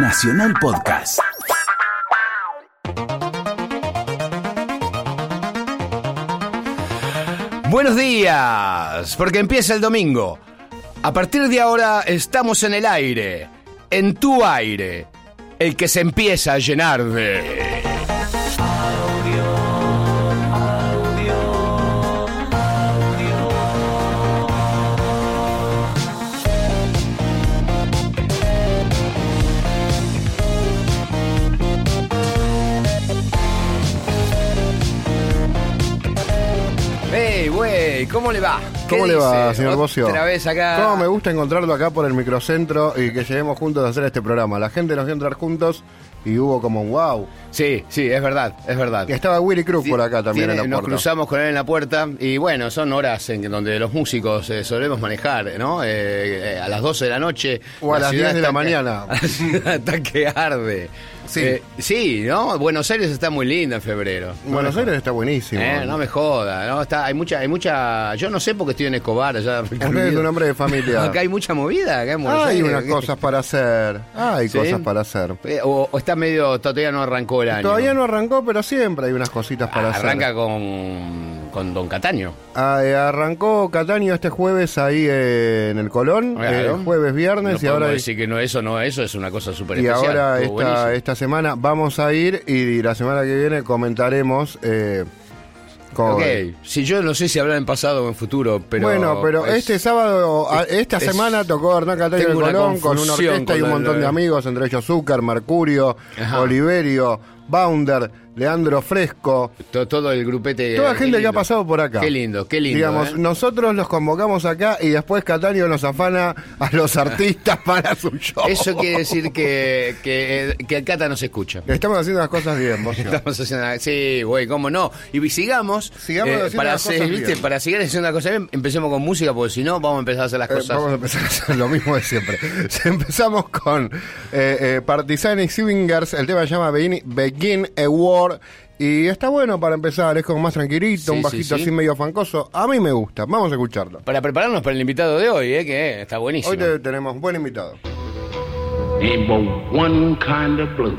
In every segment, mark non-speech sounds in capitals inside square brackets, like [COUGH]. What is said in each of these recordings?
Nacional Podcast. Buenos días, porque empieza el domingo. A partir de ahora estamos en el aire, en tu aire, el que se empieza a llenar de... ¿Cómo le va? ¿Qué ¿Cómo le va, señor Bocio? Otra vez acá. ¿Cómo me gusta encontrarlo acá por el microcentro y que lleguemos juntos a hacer este programa? La gente nos vio entrar juntos y hubo como un wow. Sí, sí, es verdad, es verdad. Y estaba Willy Cruz por acá también Tiene- en la nos puerta. cruzamos con él en la puerta y bueno, son horas en donde los músicos eh, solemos manejar, ¿no? Eh, eh, a las 12 de la noche. O a las ciudad 10 de la está mañana. [LAUGHS] Está que arde. Sí. Eh, sí, ¿no? Buenos Aires está muy linda en febrero. Buenos No Aires está buenísimo. Eh, no me joda, ¿no? Está, hay mucha, hay mucha. Yo no sé por qué estoy en Escobar allá. Usted es un hombre de familia. [LAUGHS] Acá hay mucha movida, acá en Buenos Hay Aires. unas cosas para hacer. Hay ¿Sí? cosas para hacer. Eh, O, o está medio, todavía no arrancó el año. Todavía no arrancó, pero siempre hay unas cositas para Ah, hacer. Arranca con, con Don Cataño. Ah, eh, arrancó Cataño este jueves ahí eh, en el Colón, Claro. eh, jueves, viernes, No y ahora, decir que no, eso no, eso es una cosa súper y especial. ahora Estuvo esta, esta semana vamos a ir y la semana que viene comentaremos con... Ok, si yo no sé si hablar en pasado o en futuro, pero. bueno, pero es- este sábado, a- esta es- semana tocó Hernán Cataño en el Colón con una orquesta y con un la- montón de amigos, entre ellos Zúcar, Mercurio, Ajá. Oliverio, Bounder, Leandro Fresco. to- todo el grupete. Toda qué gente que ha pasado por acá. Qué lindo, qué lindo. Digamos, ¿eh? nosotros los convocamos acá y después Cataño nos afana a los [LAUGHS] artistas para su show. Eso quiere decir que, que, que el Cata no se escucha. Estamos haciendo las cosas bien, vos. [LAUGHS] Estamos haciendo. Sí, güey, cómo no. Y sigamos. eh, Sigamos haciendo para, las hacer, cosas ¿viste? bien. para seguir haciendo las cosas bien, empecemos con música, porque si no, vamos a empezar a hacer las Eh, cosas. vamos a empezar a hacer lo mismo de siempre. [LAUGHS] Empezamos con eh, eh, Partisan Swingers, el tema se llama Begin, Begin a War. Y está bueno para empezar, es como más tranquilito, Sí, un bajito sí. así medio fancoso. A mí me gusta, vamos a escucharlo. Para prepararnos para el invitado de hoy, ¿eh? que está buenísimo. Hoy te- tenemos buen invitado. Ain't but one kind of blues.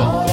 por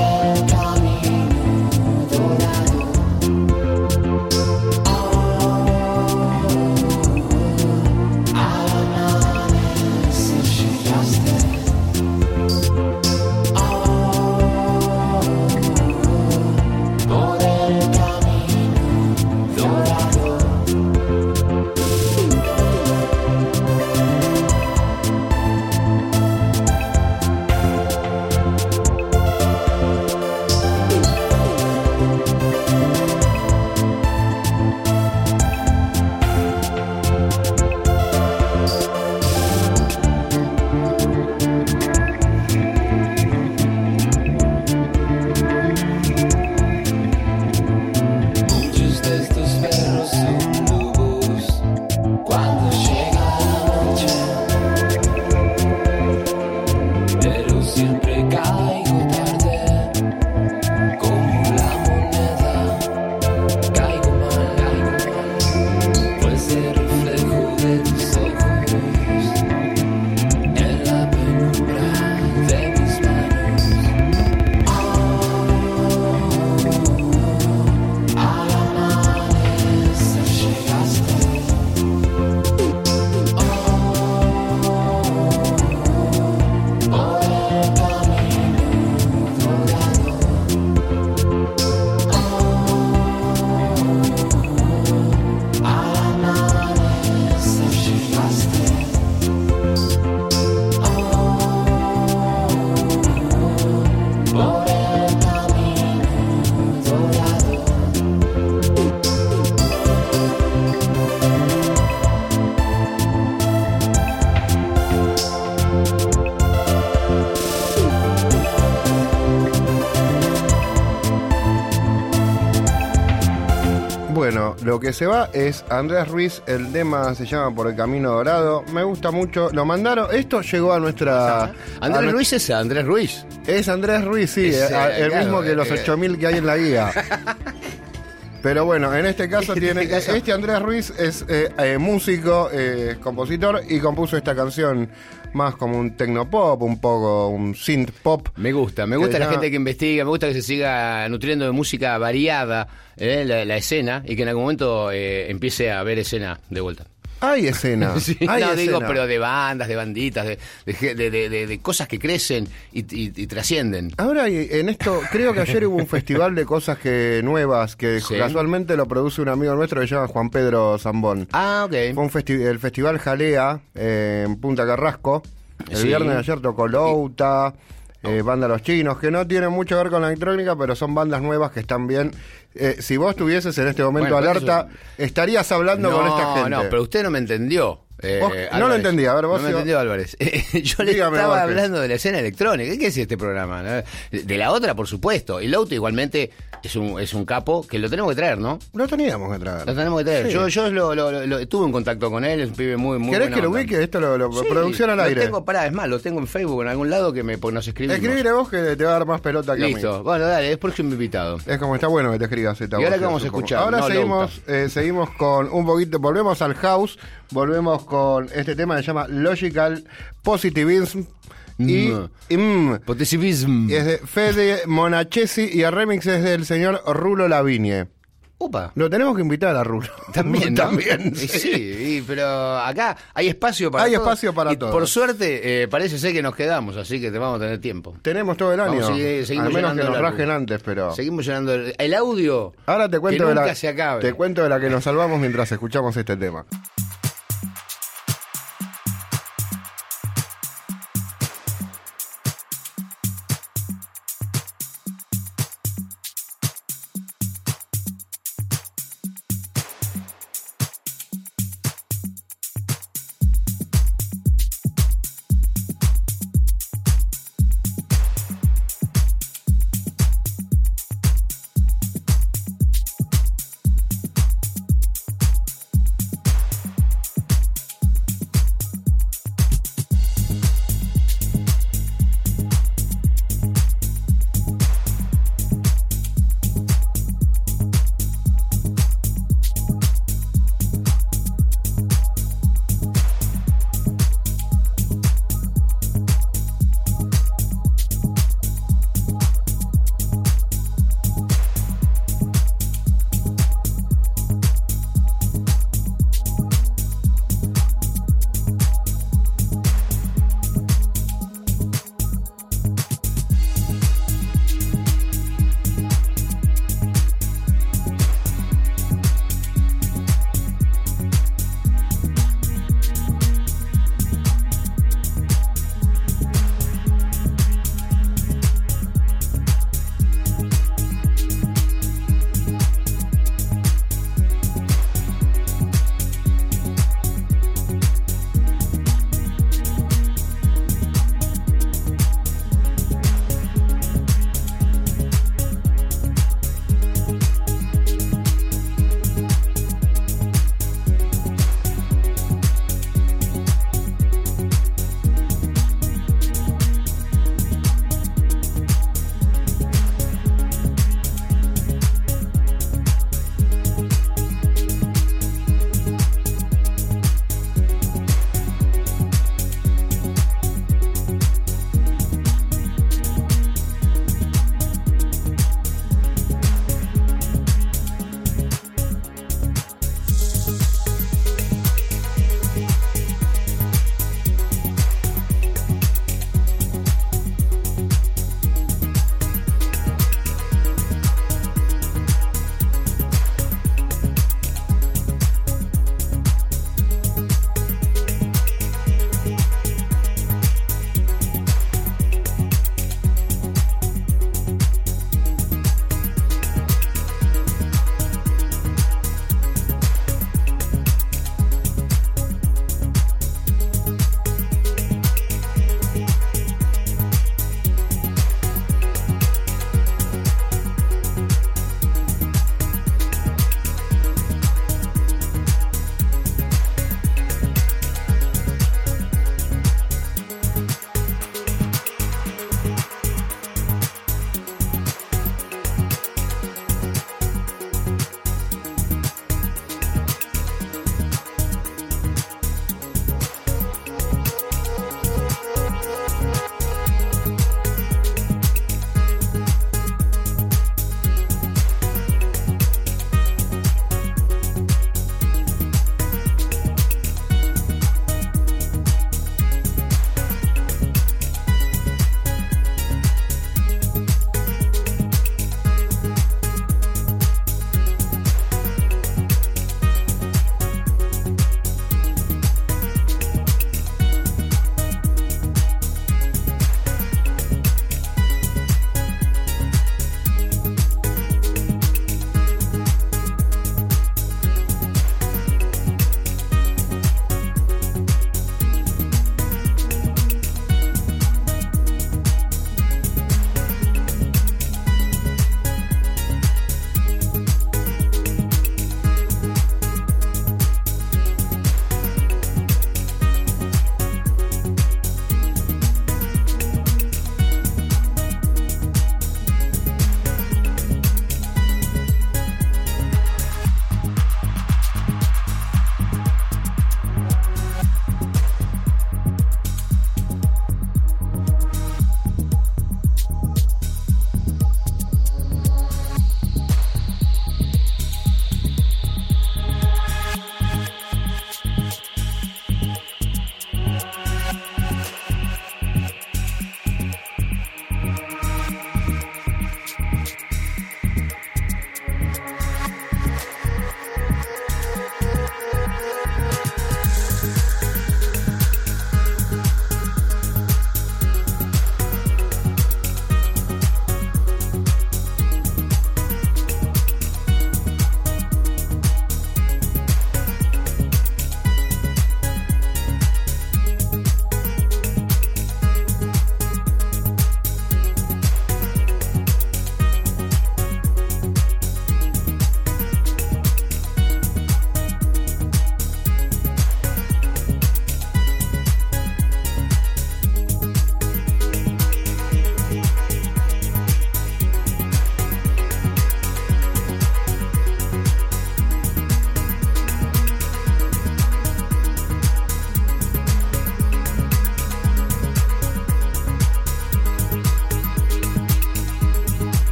lo que se va es Andrés Ruiz, el tema se llama Por el Camino Dorado. Me gusta mucho. Lo mandaron. Esto llegó a nuestra. Andrés Ruiz es Andrés Ruiz. Es Andrés Ruiz, sí, Es, eh, a- eh, el claro, mismo que los eh, 8000 que hay en la guía. [LAUGHS] Pero bueno, en este caso En tiene. este caso- Este Andrés Ruiz es eh, eh, músico, eh, compositor y compuso esta canción más como un tecnopop, un poco un synth pop. Me gusta, me Que gusta la ya- gente que investiga, me gusta que se siga nutriendo de música variada eh, la, la escena y que en algún momento eh, empiece a ver escena de vuelta. Hay escena. [LAUGHS] Sí, hay no, digo, pero de bandas, de banditas, de, cosas que crecen y, y- y trascienden. Ahora en esto, creo que ayer hubo un festival de cosas que nuevas que Sí. casualmente lo produce un amigo nuestro que se llama Juan Pedro Zambón. Ah, ok. Fue un festi- el festival Jalea eh, en Punta Carrasco. El Sí. viernes de ayer tocó Louta, eh, Banda Los Chinos, que no tienen mucho que ver con la electrónica, pero son bandas nuevas que están bien. Eh, si vos estuvieses en este momento Bueno, alerta, estarías hablando con esta gente. No, pero usted no me entendió. Eh, no lo entendí, a ver, vos No me sigo- entendió, Álvarez. [LAUGHS] Yo le Dígame, estaba hablando de la escena electrónica. ¿Qué es este programa? De la otra, por supuesto. Y Lauto igualmente es un, es un capo que lo tenemos que traer, ¿no? Lo teníamos que traer. Lo tenemos que traer. Sí. Yo, yo lo, lo- lo- tuve un contacto con él, es un pibe muy, muy ¿Querés que lo ubique? Esto lo, lo- Sí, producción al lo aire. tengo, pará, es más, lo tengo en Facebook en algún lado que me, porque nos escribimos. Escribile vos que te va a dar más pelota que a mí. Listo. Bueno, dale, es próximo invitado. Es como está bueno que te escribas esta ¿Y ahora qué vamos a escuchar? Ahora No, seguimos, eh, seguimos con un poquito, volvemos al house, volvemos con este tema que se llama Logical Positivism Y, Mm. mm, y es de Fede Monachesi y el remix es del señor Rulo Lavigne. Upa. Lo tenemos que invitar a Rulo. [LAUGHS] También, ¿no? También. Sí. pero acá hay espacio para Hay todos. espacio para y todos. Por suerte, eh, parece ser que nos quedamos, así que te vamos a tener tiempo. Tenemos todo el año. Vamos seguimos Al menos que nos rajen antes, pero. Seguimos llenando el, el audio. Ahora te cuento que de la. se acabe. Te cuento de la que nos salvamos mientras escuchamos este tema.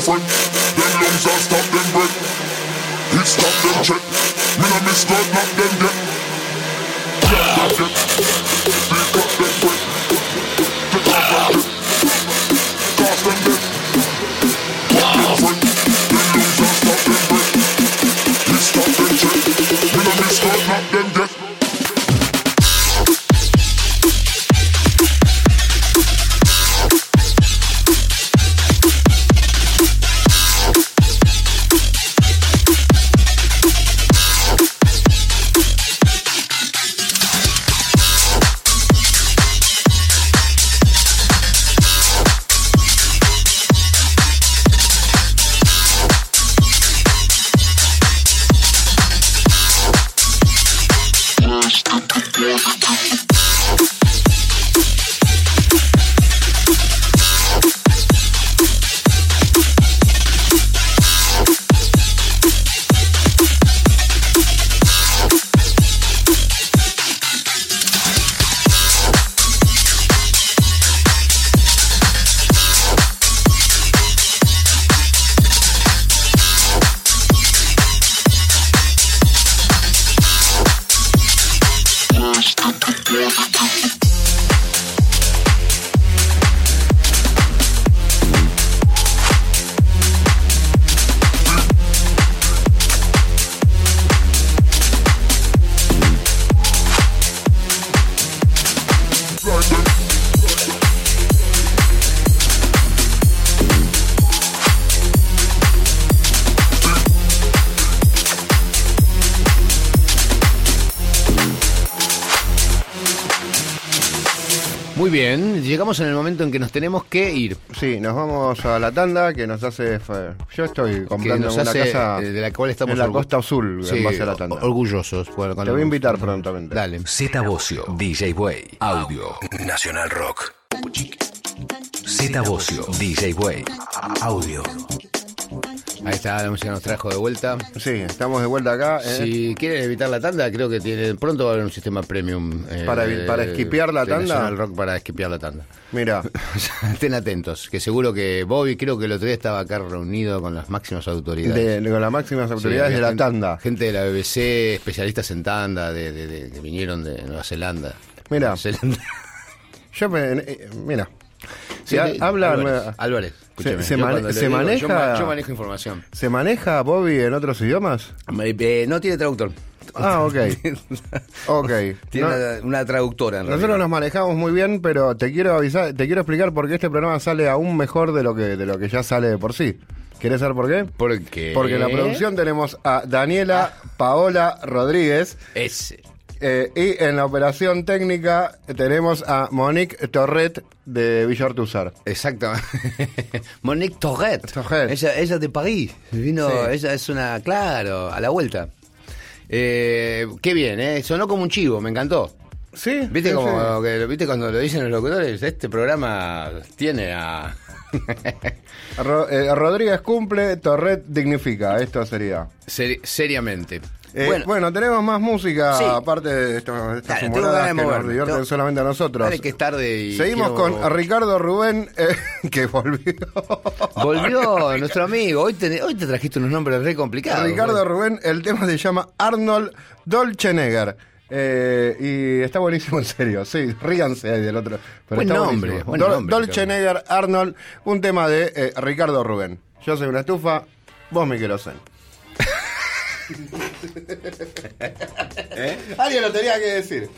friend. Them lungs are stop them break. He stop them check. Me I miss God, not them get. Get, get, get. Llegamos en el momento en que nos tenemos que ir. Sí, nos vamos a la tanda que nos hace. fue- Yo estoy comprando una hace, casa eh, de la cual estamos en la Costa Azul Sí, en base a la tanda. orgullosos. por- Te voy a invitar prontamente. Dale. Z Bocio, DJ Way, Audio, Nacional Rock. Z Bocio, DJ Way. Audio. Ahí está, la música nos trajo de vuelta. Sí, estamos de vuelta acá. eh. Si quieren evitar la tanda, creo que tiene, pronto va a haber un sistema premium. eh, Para para esquipear la de tanda. National Rock para esquipear la tanda. Mira, [LAUGHS] Estén atentos, que seguro que Bobby creo que el otro día estaba acá reunido con las máximas autoridades. de, con las máximas autoridades de la gente- tanda. Gente de la BBC, especialistas en tanda, de, que vinieron de Nueva Zelanda. Mira. Nueva Zelanda. Yo me. eh, mira. Sí, de- habla- Álvarez, Álvarez, se yo mane- se digo, yo maneja- ma- Yo, manejo información. ¿Se maneja Bobby en otros idiomas? Eh, no tiene traductor. Ah, ok. [LAUGHS] Ok. Tiene No- una, una traductora en Nosotros realidad. nos manejamos muy bien, pero te quiero avisar, te quiero explicar por qué este programa sale aún mejor de lo que de lo que ya sale de por sí. ¿Querés saber por qué? ¿Por qué? Porque en la producción tenemos a Daniela Paola Rodríguez Ese. eh, y en la operación técnica tenemos a Monique Torret de Villa Ortúzar. Exactamente. [LAUGHS] Monique Torret. Torret. Ella, ella de París. Vino, Sí. ella es una, claro, a la vuelta. Eh, qué bien, ¿eh? Sonó como un chivo, me encantó. Sí, ¿Viste, sí, como, sí. que, ¿Viste cuando lo dicen los locutores? Este programa tiene a... [LAUGHS] Ro- eh, Rodríguez cumple, Torret dignifica. Esto sería. Seri- seriamente. Eh, bueno. tenemos más música Sí. aparte de esto- estas humoradas que nos divierten Tengo- solamente a nosotros. Dale que es tarde y Seguimos quiero- con Ricardo Rubén, eh, [LAUGHS] que volvió. Volvió nuestro amigo. Hoy te, hoy te trajiste unos nombres re complicados. Ricardo Rubén, el tema se llama Arnold Dolchenegger. Eh, y está buenísimo [LAUGHS] en serio, sí, ríganse ahí del otro. Pero Buen está nombre, buenísimo. buen Dol- nombre, Dolchenegger, Arnold, un tema de eh, Ricardo Rubén. Yo soy una estufa, vos mi querosén. [LAUGHS] [LAUGHS] ¿Eh? Alguien lo tenía que decir.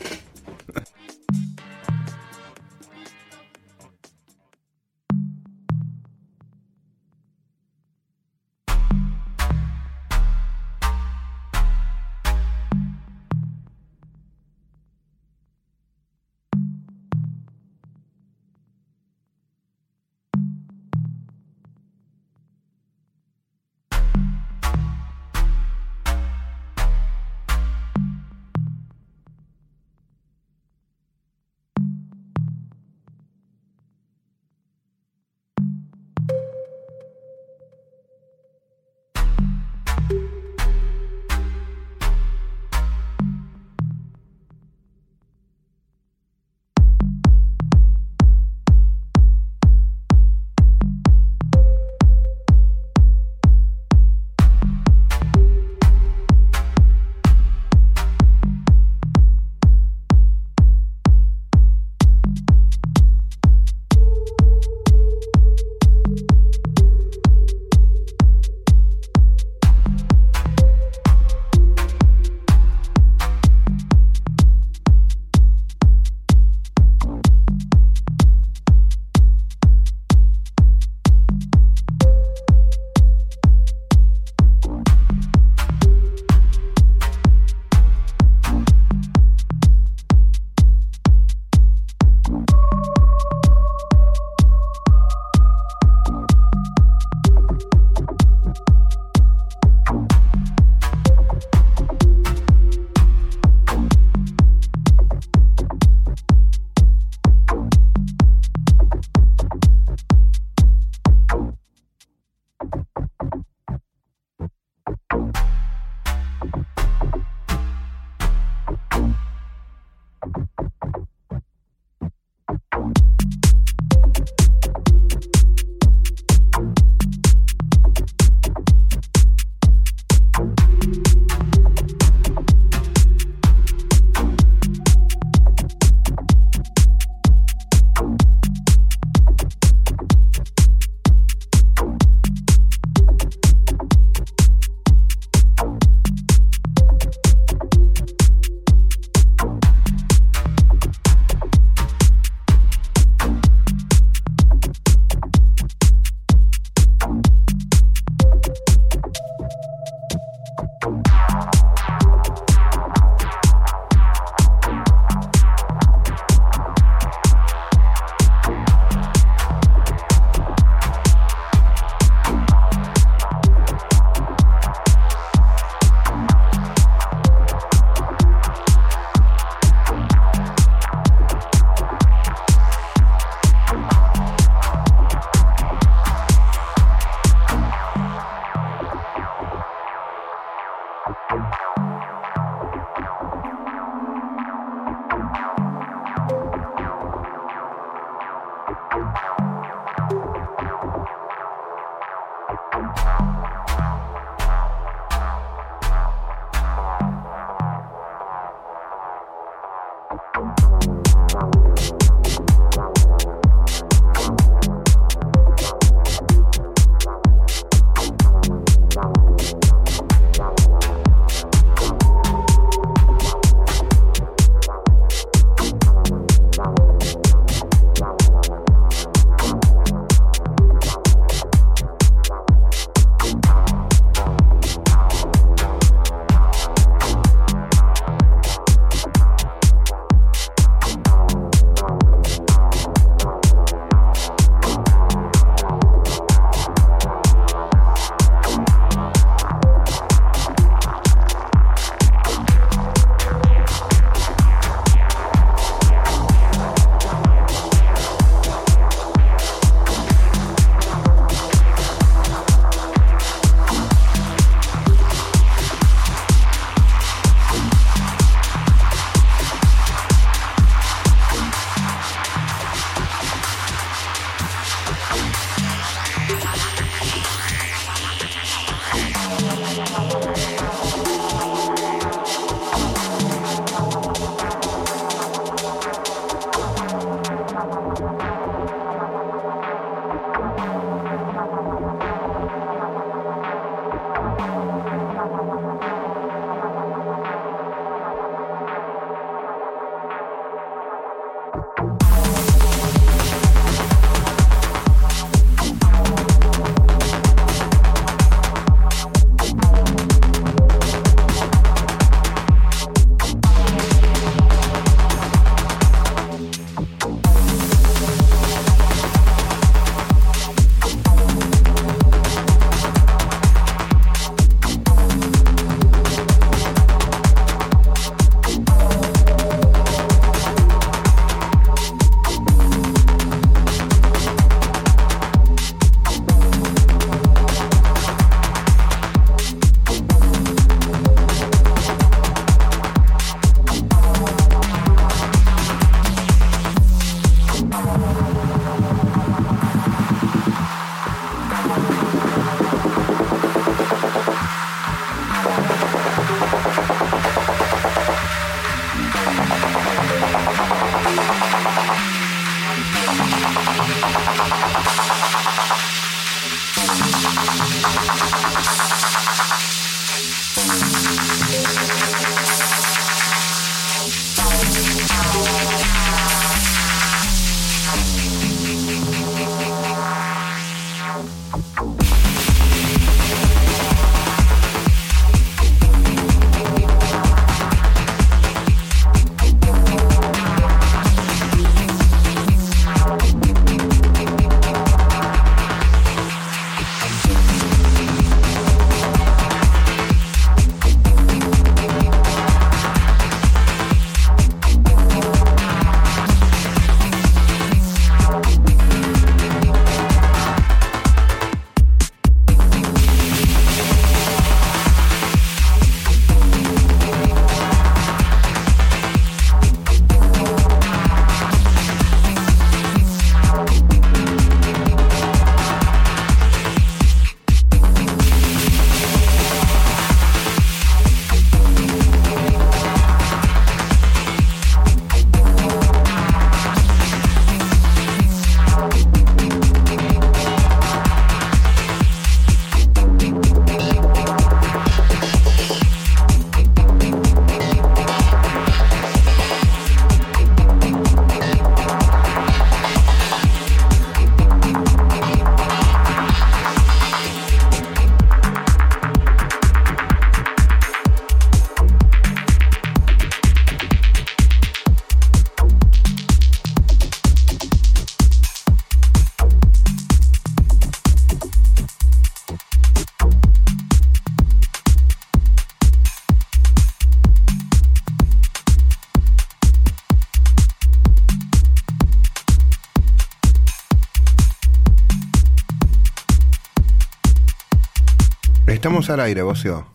Estamos al aire, Bocio.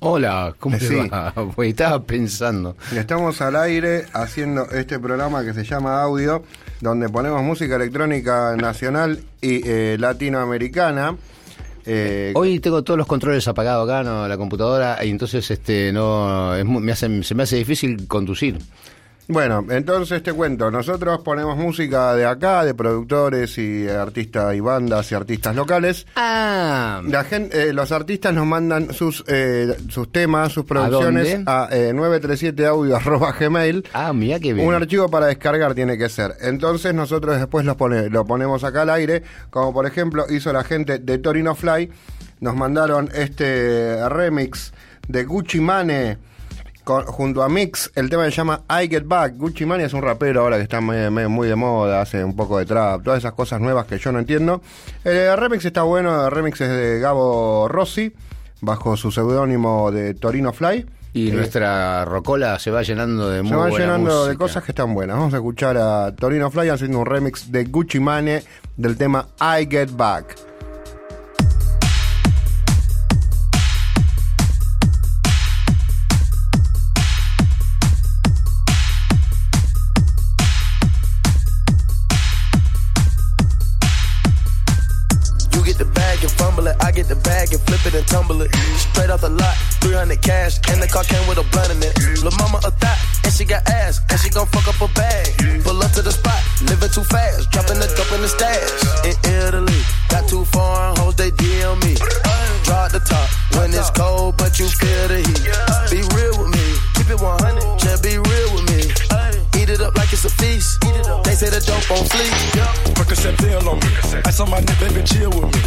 Hola, ¿cómo te Sí. va? Güey, [LAUGHS] estaba pensando. Estamos al aire haciendo este programa que se llama Audio, donde ponemos música electrónica nacional y eh, latinoamericana. Eh, Hoy tengo todos los controles apagados acá, no, la computadora, y entonces este no es me hace, se me hace difícil conducir. Bueno, entonces te cuento, nosotros ponemos música de acá, de productores y artistas y bandas y artistas locales. Ah, La gente, eh, los artistas nos mandan sus eh, sus temas, sus producciones a, eh, 937audio@gmail. ah, mira qué bien. Un archivo para descargar tiene que ser. Entonces nosotros después lo, pone- lo ponemos acá al aire, como por ejemplo hizo la gente de Torino Fly. Nos mandaron este remix de Gucci Mane con- junto a Mix. El tema se llama I Get Back. Gucci Mane es un rapero ahora que está muy, muy- de moda, hace un poco de trap, todas esas cosas nuevas que yo no entiendo. El remix está bueno, el remix es de Gabo Rossi, bajo su seudónimo de Torino Fly. Y Eh, nuestra rocola se va llenando de muy se va buena llenando de cosas que están buenas. Vamos a escuchar a Torino Fly haciendo un remix de Gucci Mane del tema I Get Back. I get the bag and flip it and tumble it. Straight off the lot, 300 cash, and the car came with a blunt in it. Lil' mama a thot, and she got ass, and she gon' fuck up a bag. Pull up to the spot, living too fast, dropping the dope in the stash. In Italy, got too foreign hoes, they DM me. Draw the top when it's cold, but you feel the heat. Be real with me, keep it 100, just be real with me. Eat it up like it's a feast. They say the dope on fleek. Percocet pill on me. Ice on my neck, baby, chill with me.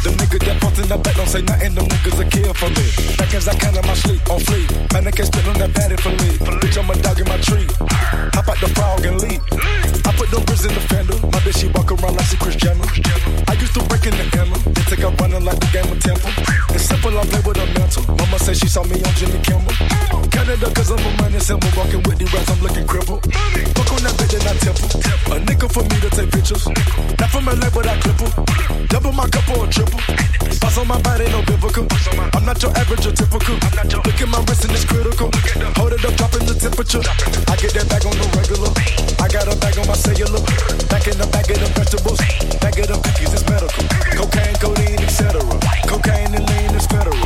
Them niggas that front in the back don't say nothing, them niggas a kill for me. Back as I count on my sleep, on fleek. Man, they can't spit on that patty for me. Bitch, I'm a dog in my tree. Hop out the frog and leap. I put them bricks in the fender. My bitch, she walk around like she Chris Jenner. I used to break in the hammer. They take up running like the game of Temple. It's simple, I play with a mental. Mama said she saw me on Jimmy Kimmel. Canada, cause I'm a money symbol. Walking with the rats, I'm looking crippled. Fuck on that bitch and I temple. A nigga for me to take pictures. Not from LA, but I clip her. Double my cup or triple. Boss on my body, no biblical. I'm not your average or typical. Look at my wrist and it's critical. Hold it up, dropping the temperature. I get that bag on the regular. I got a bag on my cellular. Back in the bag of the vegetables. Bag of the cookies is medical. Cocaine, codeine, etc. Cocaine and lean is federal.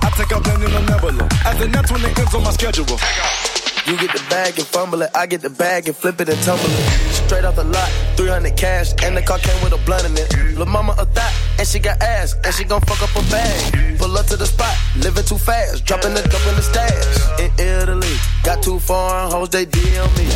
I take a blend in a nebula. As the next one it ends on my schedule. You get the bag and fumble it. I get the bag and flip it and tumble it. Straight off the lot, 300 cash, and the car came with a blunt in it. Lil' mama a thot, and she got ass, and she gon' fuck up a bag. Pull up to the spot, living too fast, dropping the dope in the stash. In Italy, got two foreign hoes, they DM me.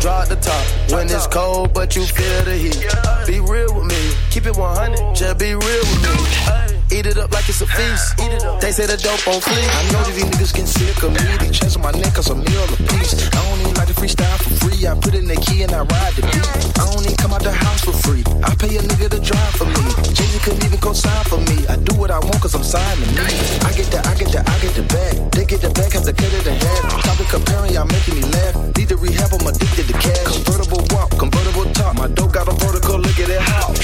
Draw the top when it's cold, but you feel the heat. Be real with me, keep it 100, just be real with me. Eat it up like it's a feast. Eat it up. They say the dope on fleek. I know that these niggas getting sick of me. They on my neck cause a meal a piece. I don't even like to freestyle for free. I put in the key and I ride the beat. I don't even come out the house for free. I pay a nigga to drive for me. Jay-Z couldn't even co-sign for me. I do what I want cause I'm signed to me. I get the, I get the, I get the bag. They get the bag, have to cut it in half. Topic comparing, y'all making me laugh. Need to rehab, I'm addicted to cash. Convertible walk, convertible top. My dope got a vertical, look at it how.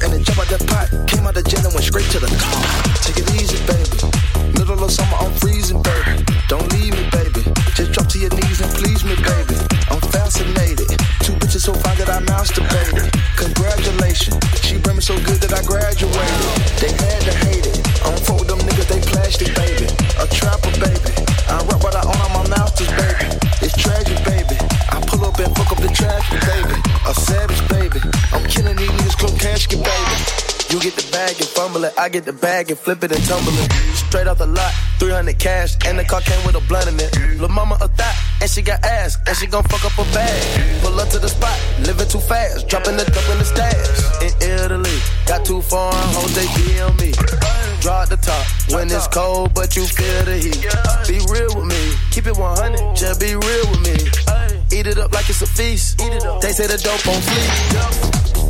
And then jump out that pot. Came out the jet and went straight to the Take it easy, baby. Middle of summer, I'm freezing, baby. Don't leave me, baby. Just drop to your knees and please me, baby. I'm fascinated. Two bitches so fine that I masturbated. Congratulations. She bring me so good that I graduated. They had to hate it. I don't with them niggas, they plastic, baby. A trapper, baby. I rock what I own on my masters, baby. It's tragic, baby. I pull up and fuck up the traffic, baby. A savage, baby. I'm killing these niggas, close casket, baby. You get the bag and fumble it. I get the bag and flip it and tumble it. Straight off the lot, 300 cash, and the car came with a blunt in it. Lil' mama a thot, and she got ass, and she gon' fuck up a bag. Pull up to the spot, living too fast, dropping the dope in the stash. In Italy, got two foreign hoes, they DM me. Draw the top when it's cold, but you feel the heat. Be real with me, keep it 100, just be real with me. Eat it up like it's a feast. They say the dope on fleek.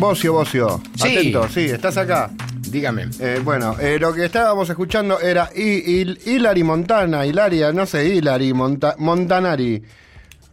Bocio, Bocio. Sí. Atento, sí, estás acá. Dígame. Eh, bueno, eh, lo que estábamos escuchando era Hilary Montana, Hilaria, no sé, Hilary Monta- Montanari.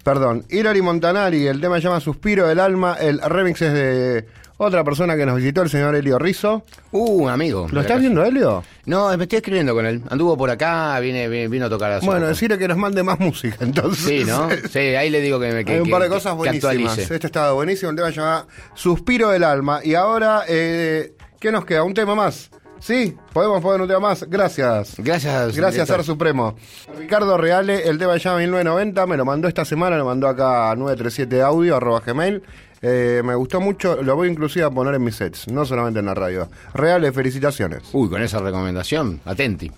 Perdón, Hilary Montanari, el tema se llama Suspiro del Alma, el remix es de otra persona que nos visitó, el señor Elio Rizzo. Uh, amigo. ¿Lo estás viendo, Elio? No, me estoy escribiendo con él. Anduvo por acá, viene, viene- vino a tocar a Bueno, decirle que nos mande más música, [LAUGHS] entonces. Sí, ¿no? Sí, ahí le digo que me que, Hay un par de que- cosas buenísimas. Este estaba buenísimo, el tema se llama Suspiro del Alma. Y ahora, eh, ¿qué nos queda? ¿Un tema más? Sí, podemos poner un tema más. Gracias. Gracias. Gracias. Ser Supremo. Ricardo Reale, el tema llama 1990, me lo mandó esta semana, lo mandó acá a 937 audio, arroba gmail. Eh, me gustó mucho, lo voy inclusive a poner en mis sets, no solamente en la radio. Reale, felicitaciones. Uy, con esa recomendación, atenti.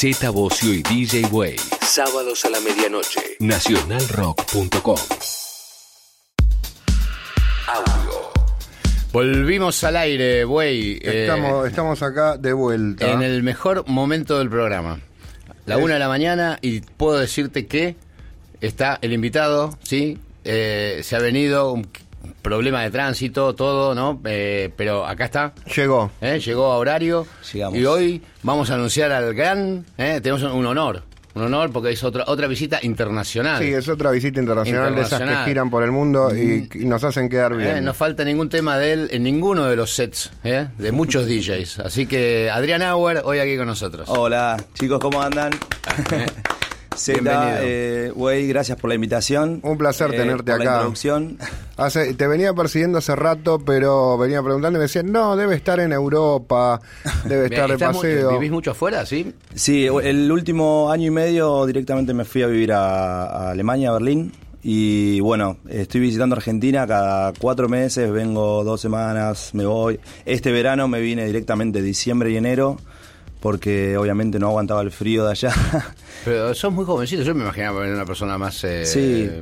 Z Bocio y DJ Way. Sábados a la medianoche. Nacionalrock.com. Audio. Volvimos al aire, güey. eh, Estamos, estamos acá de vuelta. en el mejor momento del programa. La una de la mañana y puedo decirte que está el invitado, ¿sí? Eh, se ha venido un problema de tránsito, todo, ¿no? Eh, pero acá está. Llegó. ¿eh? Llegó a horario. Llegamos. Y hoy vamos a anunciar al gran... ¿eh? Tenemos un honor. Un honor porque es otra, otra visita internacional. Sí, es otra visita internacional, de esas que giran por el mundo y, y nos hacen quedar bien. Eh, no falta ningún tema de él en ninguno de los sets ¿eh? de muchos DJs. Así que Adrián Auer, hoy aquí con nosotros. Hola, chicos, ¿cómo andan? Z, Bienvenido. eh, güey, gracias por la invitación. Un placer Eh, tenerte por La acá. introducción. [LAUGHS] Hace- te venía persiguiendo hace rato, pero venía preguntando y me decían, no, debe estar en Europa, debe [LAUGHS] estar de ¿Estás mu- paseo. ¿Vivís mucho afuera, sí? Sí, el último año y medio directamente me fui a vivir a, a Alemania, a Berlín. Y bueno, estoy visitando Argentina cada cuatro meses, vengo dos semanas, me voy. Este verano me vine directamente diciembre y enero, porque obviamente no aguantaba el frío de allá. [LAUGHS] Pero sos muy jovencito, yo me imaginaba una persona más... eh, Sí. eh,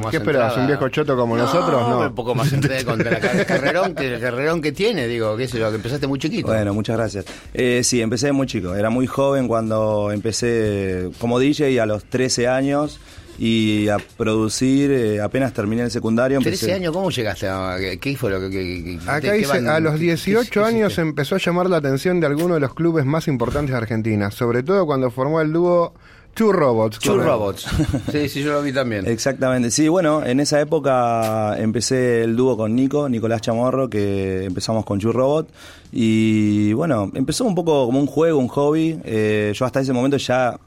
más [LAUGHS] ¿Qué esperas? centrada. ¿Un viejo choto como nosotros? No. Un poco más [LAUGHS] centrado con la car- carrerón que, el carrerón que tiene, digo, qué sé yo, que empezaste muy chiquito. Bueno, muchas gracias. Eh, sí, empecé muy chico. Era muy joven cuando empecé como DJ a los 13 años y a producir eh, apenas terminé el secundario. 13 empecé- años, ¿cómo llegaste a...? ¿Qué, fue lo que...? que- que- Acá dice, van- a los qué- 18 qué- qué años empezó a llamar la atención de alguno de los clubes más importantes de Argentina, sobre todo cuando formó el dúo Two Robots. Two Robots. Sí, sí, yo lo vi también. Exactamente, sí, bueno, en esa época empecé el dúo con Nico, Nicolás Chamorro, que empezamos con Chu Robot. Y bueno, empezó un poco como un juego, un hobby. Eh, yo hasta ese momento ya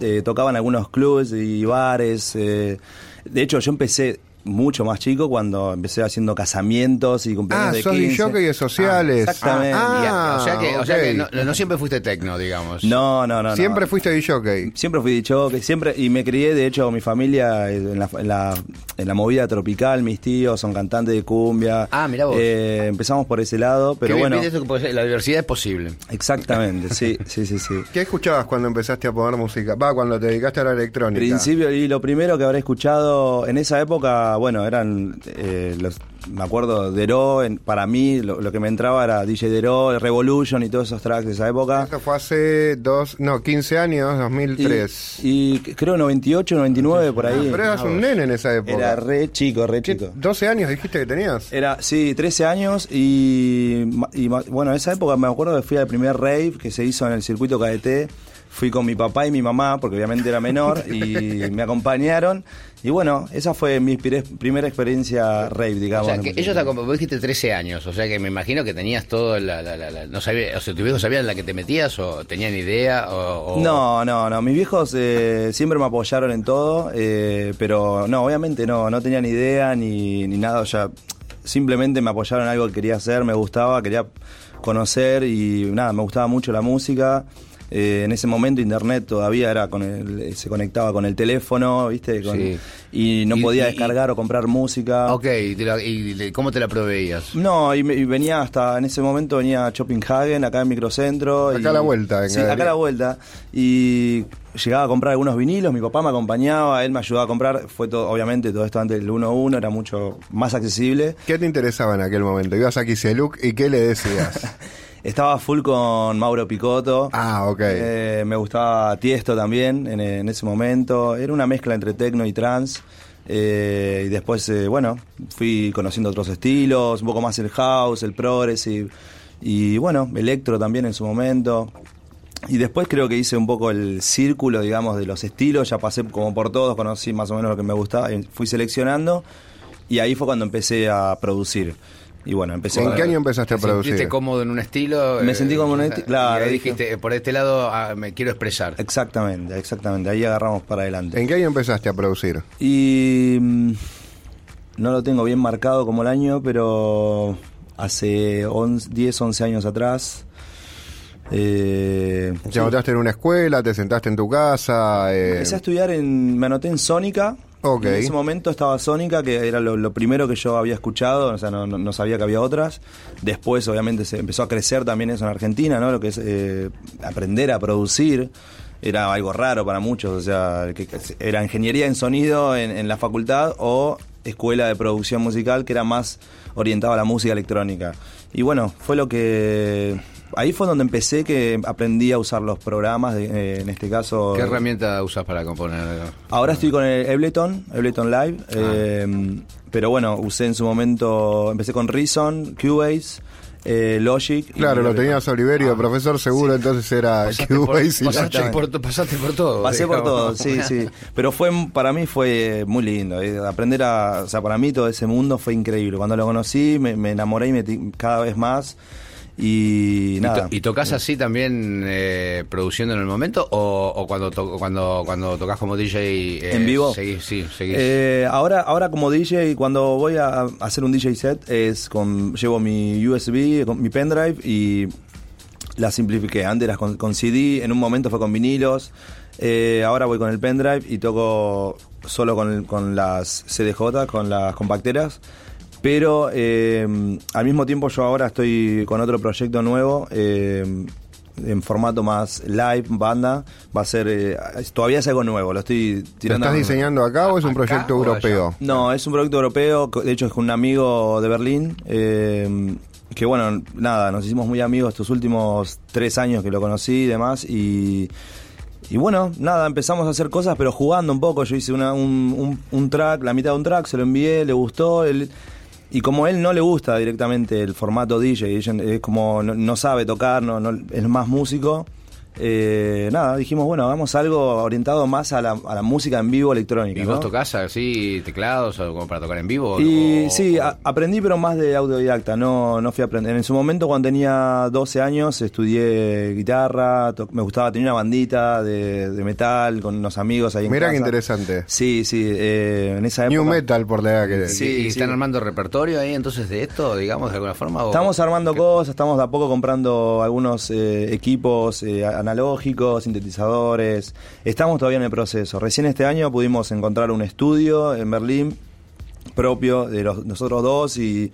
eh, en algunos clubes y bares. eh. de hecho, yo empecé mucho más chico cuando empecé haciendo casamientos y cumpleaños Ah, de sos 15. DJ de sociales. exactamente. Ah, o sea que, o sea que no, no siempre fuiste tecno, digamos. No, no, no. no. Siempre fuiste DJ. Siempre fui dicho que siempre y me crié, de hecho, mi familia en la, en la, en la movida tropical, mis tíos son cantantes de cumbia. Ah, mirá vos. Eh, empezamos por ese lado, pero bien, bueno. ser, la diversidad es posible. Exactamente, sí, sí, sí, sí. [LAUGHS] ¿Qué escuchabas cuando empezaste a poner música? Va, cuando te dedicaste a la electrónica. Principio y lo primero que habré escuchado en esa época, bueno, eran eh, los, me acuerdo Dero, en- para mí lo, lo que me entraba era DJ Dero, Revolution y todos esos tracks de esa época. Eso fue hace dos, no, 15 años, 2003. Y, y creo 98, 99 por ahí. Pero eras un nene en esa época. Era re chico, re chico. 12 años dijiste que tenías. Era, sí, 13 años y, bueno, en esa época me acuerdo que fui al primer rave que se hizo en el circuito KDT. Fui con mi papá y mi mamá, porque obviamente era menor, y [LAUGHS] me acompañaron. Y bueno, esa fue mi primera experiencia rave, O digamos. sea, que ellos te acom- vos dijiste 13 años, o sea que me imagino que tenías todo la, la- la- la- no sabía, o sea, tus viejos sabían en la que te metías o tenían idea o, o- No, no, no. Mis viejos eh, siempre me apoyaron en todo, eh, pero no, obviamente no, no tenían idea ni, ni nada. O sea, simplemente me apoyaron en algo que quería hacer, me gustaba, quería conocer y nada, me gustaba mucho la música. Eh, en ese momento internet todavía era con el, se conectaba con el teléfono, ¿viste? Con- Sí. Y no podía y- descargar o comprar música. Ok, y, te la- y ¿cómo te la proveías? No, y, venía hasta, en ese momento venía a Copenhagen, acá en Microcentro. Acá a la vuelta, en Sí, acá a la vuelta. Y llegaba a comprar algunos vinilos, mi papá me acompañaba, él me ayudaba a comprar. Fue todo, obviamente, todo esto antes del 1-1, era mucho más accesible. ¿Qué te interesaba en aquel momento? Ibas a Kiseluk y ¿qué le decías? [LAUGHS] Estaba full con Mauro Picotto. ah, ok. Eh, me gustaba Tiesto también en, en ese momento. Era una mezcla entre techno y trance. Eh, y después, eh, bueno, fui conociendo otros estilos, un poco más el house, el progressive. Y bueno, electro también en su momento. Y después creo que hice un poco el círculo, digamos, de los estilos. Ya pasé como por todos, conocí más o menos lo que me gustaba. Fui seleccionando. Y ahí fue cuando empecé a producir. Y bueno, empecé ¿En a- qué año empezaste a ¿Te producir? sentiste cómodo en un estilo? Me eh, sentí cómodo en un esti- claro, Y ahí dijiste, por este lado ah, me quiero expresar. Exactamente, exactamente. Ahí agarramos para adelante. ¿En qué año empezaste a producir? Y mm, no lo tengo bien marcado como el año, pero hace 11, 10, 11 años atrás. Eh, ¿Te sí, anotaste en una escuela? ¿Te sentaste en tu casa? Eh, empecé a estudiar en. Me anoté en Sónica, En ese momento estaba Sónica, que era lo, primero que yo había escuchado, o sea, no, sabía que había otras. Después, obviamente, se empezó a crecer también eso en Argentina, ¿no? Lo que es eh, aprender a producir. Era algo raro para muchos, o sea, era ingeniería en sonido en, en la facultad o escuela de producción musical que era más orientada a la música electrónica. Y bueno, fue lo que... Ahí fue donde empecé que aprendí a usar los programas, de- eh, en este caso... ¿Qué herramienta usas para componer? Ahora estoy con el Ableton, Ableton Live, Ah. eh, pero bueno, usé en su momento, empecé con Reason, Cubase, eh, Logic. y Claro, lo tenías a Oliverio, profesor seguro, entonces era Pasaste por, Cubase y pasaste por, pasaste por todo. Pasé por todo, sí, sí. [LAUGHS] Pero fue para mí fue muy lindo. eh, Aprender a. O sea, para mí todo ese mundo fue increíble. Cuando lo conocí, me, me enamoré y metí cada vez más. Y ¿Y, nada. to- y tocas así también eh, produciendo en el momento o, o cuando to- cuando cuando tocas como DJ eh, ¿En vivo? Seguís, sí, seguís. Eh, ahora, ahora como DJ, cuando voy a hacer un DJ set, es con llevo mi USB, con mi pendrive y la simplifiqué. Antes era con, con CD, en un momento fue con vinilos. ahora voy con el pendrive y toco solo con las CDJ, con las compacteras. Pero eh, al mismo tiempo yo ahora estoy con otro proyecto nuevo. eh, en formato más live, banda, va a ser, eh, todavía es algo nuevo, lo estoy ¿Lo tirando. estás diseñando acá o es un ¿Acá proyecto allá? europeo? No, es un proyecto europeo, de hecho es con un amigo de Berlín, eh, que bueno, nada, nos hicimos muy amigos estos últimos tres años que lo conocí y demás, y, y bueno, nada, empezamos a hacer cosas, pero jugando un poco, yo hice una- un, un- un track, la mitad de un track, se lo envié, le gustó, él... Y como él no le gusta directamente el formato DJ, es como no, no sabe tocar, no, no- es más músico, eh, nada, dijimos, bueno, hagamos algo orientado más a la, a la música en vivo electrónica. ¿Y vos ¿no? tocas así teclados o como para tocar en vivo? Y o- sí, o- a- aprendí pero más de autodidacta, no, no fui a aprender. En su momento cuando tenía 12 años estudié guitarra, me gustaba, tenía una bandita de, de metal con unos amigos ahí en Mira qué interesante. Sí, sí, eh, en esa época. New Metal por la edad que ¿Y- Sí, ¿Y sí. están armando repertorio ahí entonces de esto, digamos, de alguna forma? o- Estamos armando cosas, estamos de a poco comprando algunos eh, equipos eh, analógicos, sintetizadores. Estamos todavía en el proceso. Recién este año pudimos encontrar un estudio en Berlín propio de los, nosotros dos y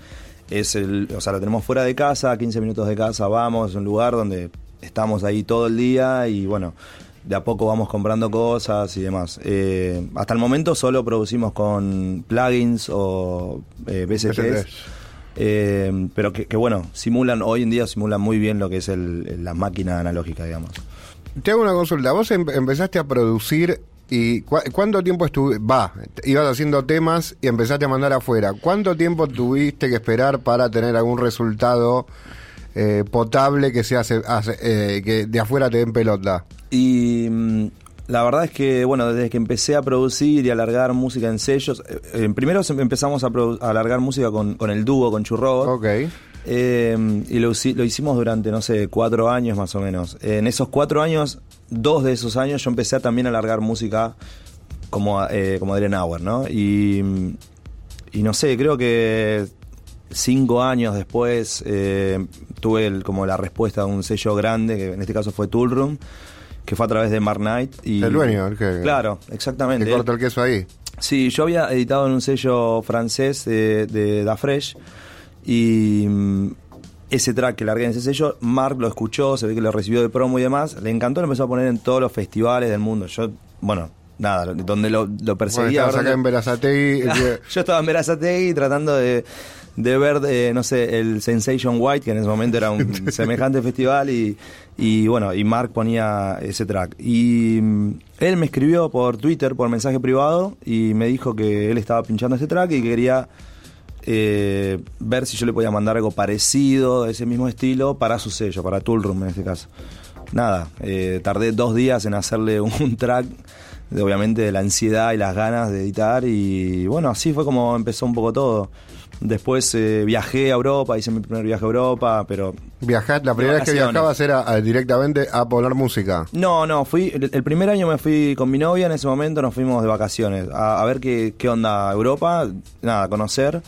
es el, o sea, lo tenemos fuera de casa, a 15 minutos de casa, vamos, es un lugar donde estamos ahí todo el día y bueno, de a poco vamos comprando cosas y demás. Eh, hasta el momento solo producimos con plugins o eh, VSTs. Eh, pero que, que, bueno, simulan, hoy en día simulan muy bien lo que es el- la máquina analógica, digamos. Te hago una consulta. Vos em- empezaste a producir y cu- ¿cuánto tiempo estuve? Va, ibas haciendo temas y empezaste a mandar afuera. ¿Cuánto tiempo tuviste que esperar para tener algún resultado eh, potable que se hace, hace- eh, que de afuera te den pelota? Y mm, la verdad es que, bueno, desde que empecé a producir y a largar música en sellos, eh, eh, primero empezamos a, produ- a largar música con, con el dúo, con Churrobot. Ok. Eh, y lo, hici- lo hicimos durante, no sé, cuatro años más o menos. En esos cuatro años, dos de esos años, yo empecé a también a largar música como, eh, como Adrian Auer, ¿no? Y, y no sé, creo que cinco años después eh, tuve el- como la respuesta de un sello grande, que en este caso fue Tool Room, que fue a través de Mark Knight. Y, El dueño, el que- Claro, exactamente. Te corta el queso ahí. Sí, yo había editado en un sello francés de, de Da Fresh y mm, ese track que largué en ese sello, Mark lo escuchó, se ve que lo recibió de promo y demás, le encantó, lo empezó a poner en todos los festivales del mundo. Yo, bueno, nada, donde lo, lo Bueno, perseguía. estabas acá en Verazategui. [LAUGHS] yo estaba en Verazategui tratando de, de ver, eh, no sé, el Sensation White, que en ese momento era un [LAUGHS] semejante festival, y, y bueno, y Mark ponía ese track. Y mm, él me escribió por Twitter, por mensaje privado, y me dijo que él estaba pinchando ese track y que quería eh, ver si yo le podía mandar algo parecido, de ese mismo estilo, para su sello, para Tool Room en este caso. Nada, eh, tardé dos días en hacerle [LAUGHS] un track, de, obviamente de la ansiedad y las ganas de editar, y bueno, así fue como empezó un poco todo. Después eh, viajé a Europa, hice mi primer viaje a Europa, pero Viajar, la primera vez que viajabas era a- directamente a poner música. No, no, fui. El, el primer año me fui con mi novia, en ese momento nos fuimos de vacaciones a, a ver qué, qué onda Europa, nada, a conocer.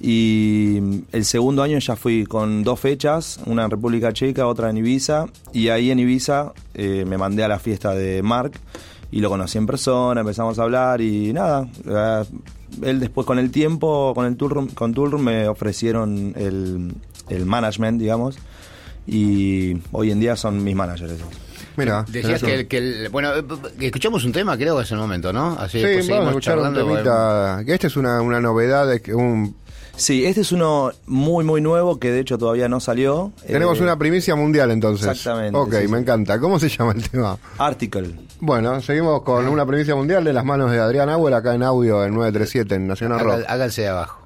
Y el segundo año ya fui con dos fechas, una en República Checa, otra en Ibiza. Y ahí en Ibiza eh, me mandé a la fiesta de Mark. y lo conocí en persona, empezamos a hablar y nada. Eh, él después con el tiempo, con el Toolroom, con Toolroom me ofrecieron el, el management, digamos, y hoy en día son mis managers. esos. Mira, Decías que, el- que el- bueno, eh, escuchamos un tema, creo que es el momento, ¿no? Así Sí, vamos a escuchar un temita. Que este es una, una novedad, un, Sí, este es uno muy, muy nuevo que de hecho todavía no salió. tenemos Eh, una primicia mundial entonces. Exactamente, Ok, sí, me sí. encanta. ¿Cómo se llama el tema? Article. Bueno, seguimos con una primicia mundial de las manos de Adrián Auer acá en audio en 937 en Nacional Rock. háganse de abajo.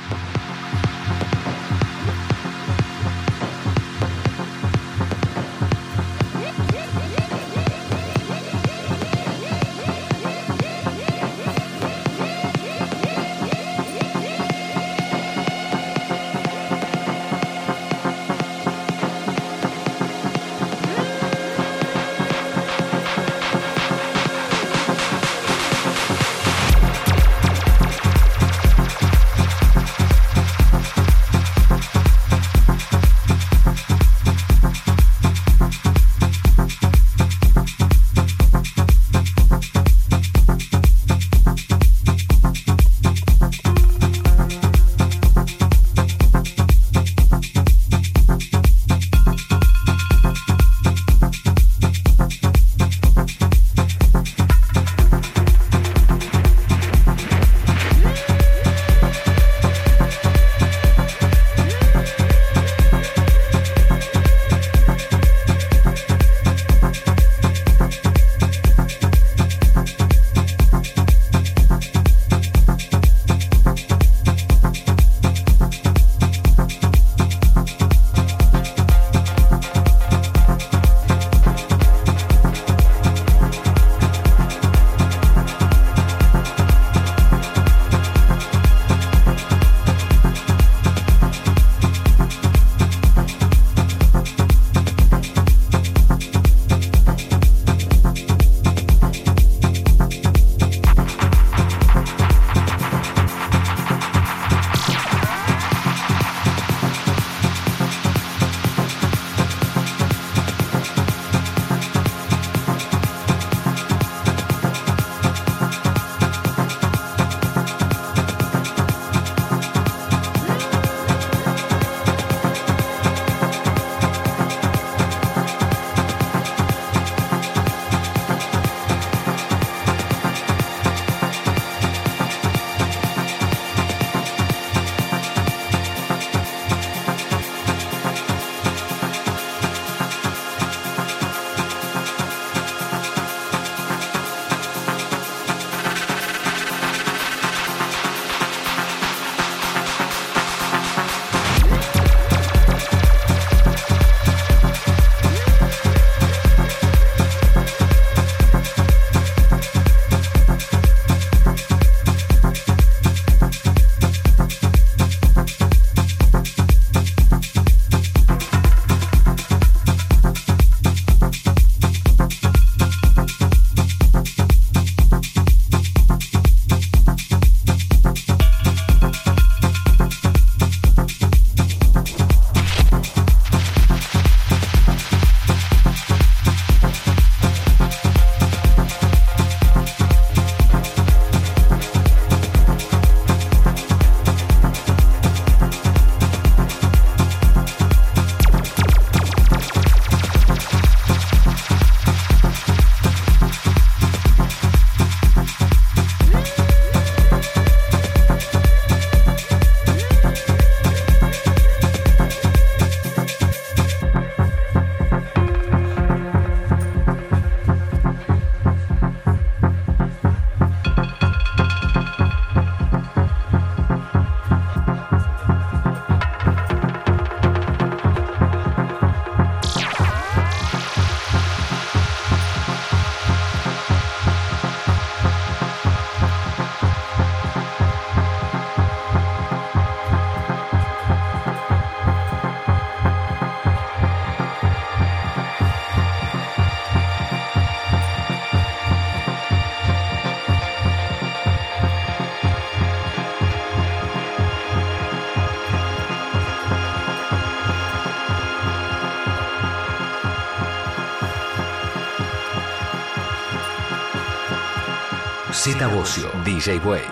DJ Way.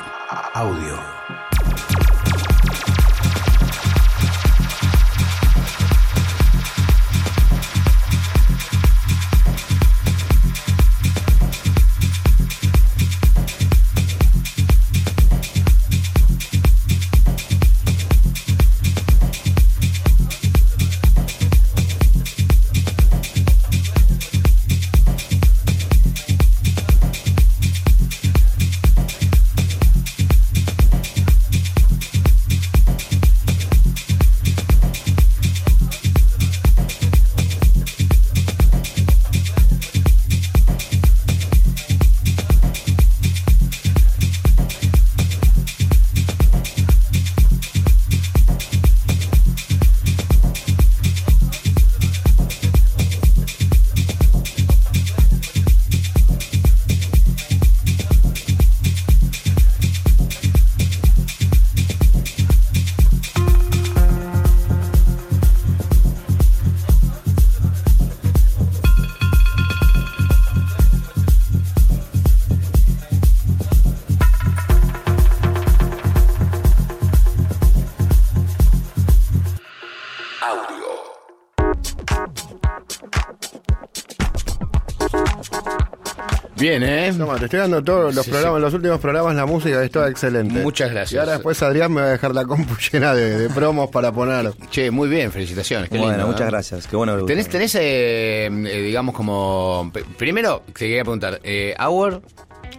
Bien, ¿eh? Toma, te estoy dando todos los Sí, programas, sí. los últimos programas, la música es toda excelente. Muchas gracias. Y ahora después Adrián me va a dejar la compu [LAUGHS] llena de, de promos para poner. Che, muy bien, felicitaciones. Qué Bueno, lindo, muchas ¿eh? gracias. Qué bueno ¿Tenés, gusta. tenés eh, eh, digamos, como. Primero, te quería preguntar, eh, Auer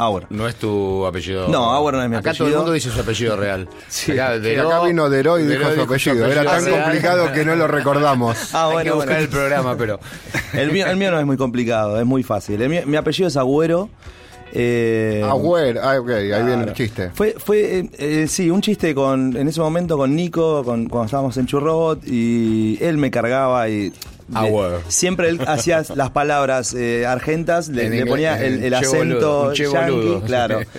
Auer. no es tu apellido. No, Auer no es mi Acá todo el apellido. mundo dice su apellido real. [LAUGHS] Sí. Acá, Sí, Deró- acá vino Deró y dijo su apellido. Era tan real. complicado que no lo recordamos. [LAUGHS] Ah, Hay que bueno, buscar bueno. el programa, pero. [LAUGHS] El mío, el mío no es muy complicado, es muy fácil. Mío- mi apellido es Agüero. Eh, Agüero, ah, ok, ahí viene el chiste. Fue, fue eh, eh, sí, un chiste con en ese momento con Nico, con, cuando estábamos en Churrobot, y él me cargaba y. Ah. Siempre él hacía las palabras eh, argentas, le, le ponía el, acento yankee, claro. [LAUGHS]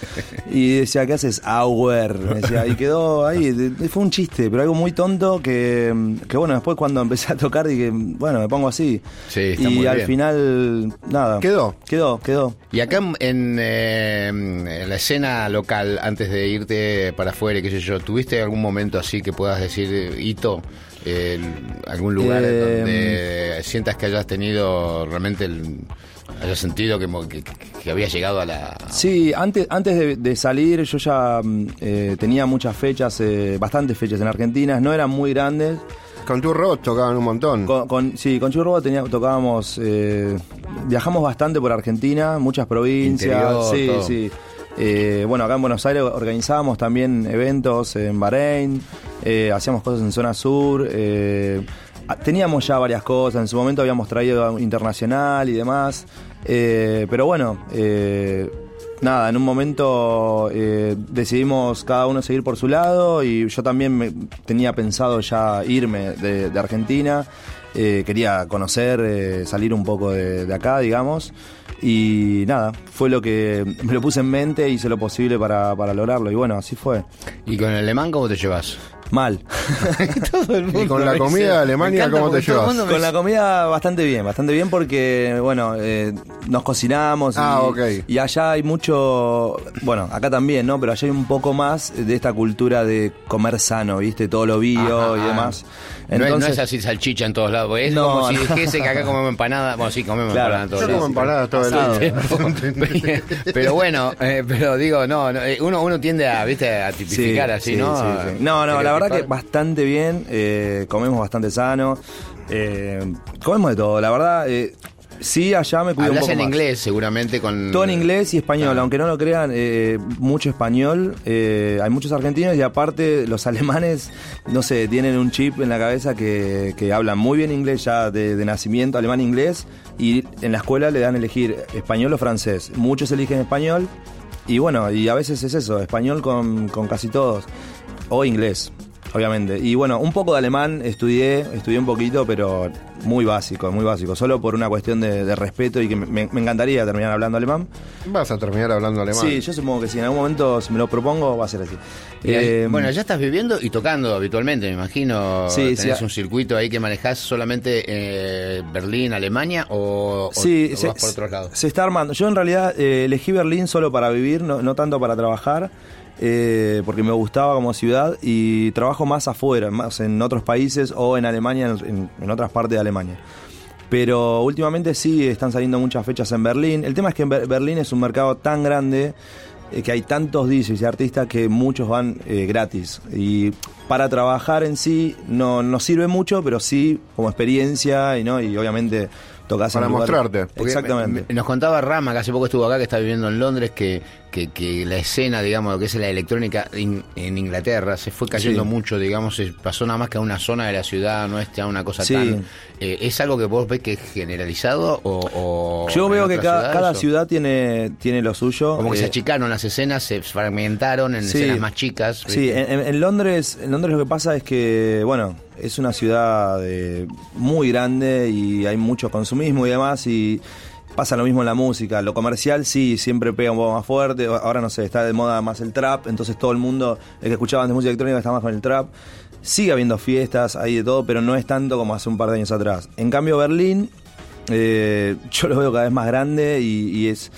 Y decía, ¿qué haces? Decía, y quedó ahí. fue un chiste, pero algo muy tonto que, que bueno, después cuando empecé a tocar dije, bueno, me pongo así. Sí, está y muy al bien. final, nada. ¿Quedó? Quedó, quedó. Y acá en, en, eh, en la escena local, antes de irte para afuera, qué sé yo, ¿tuviste algún momento así que puedas decir, hito, eh, algún lugar Eh, donde sientas que hayas tenido realmente el, hayas sentido que, mo- que, que habías llegado a la... Sí, antes, antes de, de salir yo ya mm, eh, tenía muchas fechas, eh, bastantes fechas en Argentina, no eran muy grandes. Con tu robot tocaban un montón. Con, con- sí, con Churro tenía, tocábamos, eh, viajamos bastante por Argentina, muchas provincias. Interior, sí, todo. sí. Eh, bueno, acá en Buenos Aires organizábamos también eventos en Bahrein, eh, hacíamos cosas en zona sur. eh, teníamos ya varias cosas, en su momento habíamos traído internacional y demás. pero bueno, nada, en un momento decidimos cada uno seguir por su lado y yo también me- tenía pensado ya irme de Argentina. Eh, quería conocer, eh, salir un poco de, de acá, digamos. Y nada, fue lo que me lo puse en mente, hice lo posible para, para lograrlo. Y bueno, así fue. ¿Y con el alemán cómo te llevas? Mal. [LAUGHS] todo el [LAUGHS] Y con la comida de Alemania, ¿cómo te llevas? me Con la comida bastante bien, bastante bien porque, bueno, eh, nos cocinamos. Ah, y, y allá hay mucho, bueno, acá también, ¿no? Pero allá hay un poco más de esta cultura de comer sano, ¿viste? Todo lo bio Ajá. y demás. No es- no, Entonces, es, así salchicha en todos lados, es No, como si dijese que acá comemos empanada. Bueno, sí, comemos Claro. empanada en todos Yo como empanadas todo el día. [LAUGHS] pero bueno, eh, pero digo, no, no, eh, uno, uno tiende a, viste, a tipificar Sí, así, sí, ¿no? sí, sí. No, no, la verdad que bastante bien, eh, comemos bastante sano, eh, comemos de todo, la verdad, eh, sí, allá me cuido un Hablas poco en más. inglés, seguramente, con... Todo en inglés y español, aunque no lo crean, eh, mucho español. eh, hay muchos argentinos y aparte los [LAUGHS] alemanes, no sé, tienen un chip en la cabeza que, que hablan muy bien inglés ya de, de nacimiento, alemán-inglés, y en la escuela le dan a elegir español o francés. Muchos eligen español y bueno, y a veces es eso, español con, con casi todos, o inglés. Obviamente. Y bueno, un poco de alemán estudié, estudié un poquito, pero muy básico, muy básico. Solo por una cuestión de, de respeto y que me, me encantaría terminar hablando alemán. Vas a terminar hablando alemán. Sí, yo supongo que si en algún momento si me lo propongo va a ser así. Eh, bueno, ya estás viviendo y tocando habitualmente, me imagino. Sí, ¿Tenés sí. un circuito ahí que manejás solamente eh, Berlín, Alemania o, o- Sí, o se, vas por otros lados? se está armando. Yo en realidad eh, elegí Berlín solo para vivir, no, no tanto para trabajar, eh, porque me gustaba como ciudad y trabajo más afuera, más en otros países o en Alemania, en, en otras partes de Alemania. Pero últimamente sí están saliendo muchas fechas en Berlín. El tema es que en Berlín es un mercado tan grande eh, que hay tantos DJs y artistas que muchos van eh, gratis. Y para trabajar en sí no, no sirve mucho, pero sí como experiencia y no y obviamente tocas Para en mostrarte. Exactamente. me- Nos contaba Rama, que hace poco estuvo acá, que está viviendo en Londres, que, que, que la escena, digamos, lo que es la electrónica in- en Inglaterra se fue cayendo Sí. mucho, digamos, se pasó nada más que a una zona de la ciudad, no es ya una cosa Sí. tan... eh, ¿Es algo que vos ves que es generalizado o...? o Yo veo que cada, o- ciudad tiene, tiene lo suyo. Como que se Eh, achicaron las escenas, se fragmentaron en Sí. escenas más chicas. Sí, ¿viste? en, en- en Londres, en Londres lo que pasa es que, bueno, es una ciudad eh, muy grande y hay mucho consumismo y demás y pasa lo mismo en la música. Lo comercial sí, siempre pega un poco más fuerte. Ahora no sé, está de moda más el trap, entonces todo el mundo, el que escuchaba antes música electrónica está más con el trap. Sigue habiendo fiestas, hay de todo, pero no es tanto como hace un par de años atrás. En cambio, Berlín, eh, [LAUGHS] yo lo veo cada vez más grande y, y es,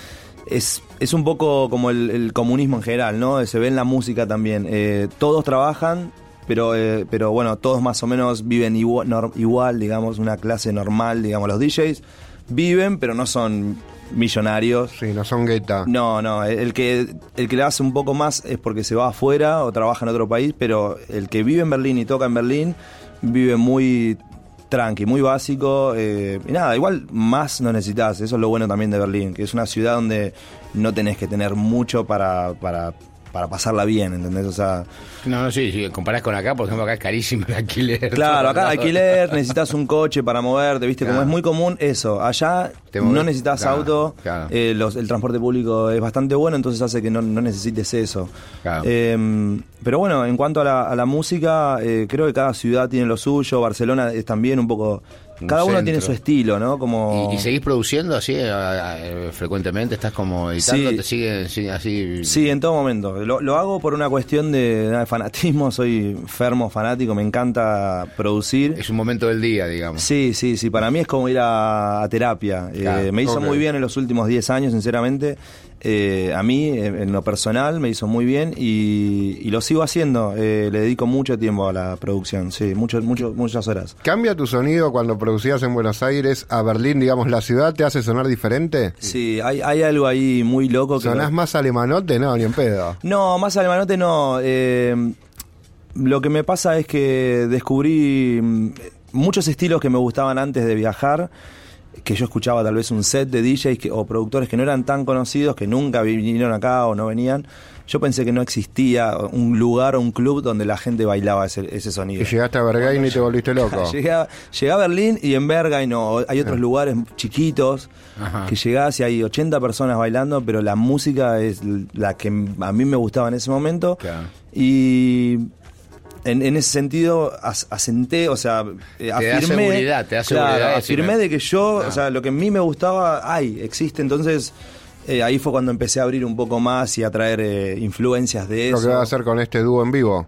es, es un poco como el, el comunismo en general, ¿no? Se ve en la música también. Eh, todos trabajan, pero, eh, pero bueno, todos más o menos viven igual, igual, digamos, una clase normal, digamos, los DJs viven, pero no son millonarios. Sí, no son gueta. No, no, el que, el que le hace un poco más es porque se va afuera o trabaja en otro país, pero el que vive en Berlín y toca en Berlín vive muy tranqui, muy básico. eh, y nada, igual más no necesitas, eso es lo bueno también de Berlín, que es una ciudad donde no tenés que tener mucho para, para, para pasarla bien, ¿entendés? O sea, No, no, sí, si comparás con acá, por ejemplo, acá es carísimo el alquiler. Claro, acá [LAUGHS] alquiler, necesitas un coche para moverte, ¿viste? Como es muy común eso. Allá no necesitas claro, auto, claro. eh, los- el transporte público es bastante bueno, entonces hace que no, no necesites eso. Claro. Eh, pero bueno, en cuanto a la, a la música, eh, creo que cada ciudad tiene lo suyo, Barcelona es también un poco... Un Cada uno centro. tiene su estilo, ¿no? Como... ¿Y, y seguís produciendo así frecuentemente? ¿Estás como editando? Sí. ¿Te sigue sigue así? Sí, en todo momento. Lo, lo hago por una cuestión de, fanatismo, soy fermo fanático, me encanta producir. Es un momento del día, digamos. Sí, sí, sí, para mí es como ir a, a terapia. Eh, me hizo muy bien en los últimos 10 años, sinceramente. Eh, a mí, en, lo personal, me hizo muy bien y, y lo sigo haciendo. Eh, le dedico mucho tiempo a la producción, sí, mucho, mucho, muchas horas. ¿Cambia tu sonido cuando producías en Buenos Aires a Berlín, digamos, la ciudad te hace sonar diferente? Sí, hay, hay algo ahí muy loco que... ¿Sonás más alemanote? No, ni en pedo. No, más alemanote no. Eh, lo que me pasa es que descubrí mm, muchos estilos que me gustaban antes de viajar, que yo escuchaba tal vez un set de DJs que- o productores que no eran tan conocidos, que nunca vinieron acá o no venían. Yo pensé que no existía un lugar o un club donde la gente bailaba ese, ese sonido. Y llegaste a Bergain y te volviste loco. [LAUGHS] Llegué a, llegué a Berlín y en Berghain no, hay otros lugares chiquitos Ajá. que llegás y hay 80 personas bailando, pero la música es la que a mí me gustaba en ese momento. Claro. Y en, en ese sentido as- asenté, o sea, eh, Te da seguridad, te da claro, seguridad afirmé de que yo, Ah. o sea, lo que a mí me gustaba, hay, existe. Entonces, eh, ahí fue cuando empecé a abrir un poco más y a traer eh, influencias de Lo eso. que vas a hacer con este dúo en vivo.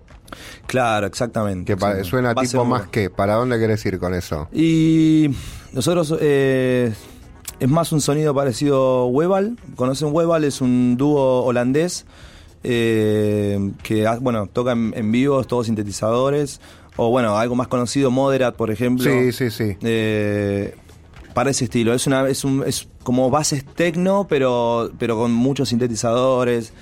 Claro, exactamente. Que suena Va tipo más que. ¿Para dónde querés ir con eso? Y nosotros eh, es más un sonido parecido a Webal. ¿Conocen Webal? Es un dúo holandés eh, que ah, bueno toca en, vivo, todos sintetizadores. O bueno, algo más conocido, Moderat, por ejemplo. Sí, sí, sí. Eh, para ese estilo. Es una, es un, es como bases tecno, pero, pero con muchos sintetizadores.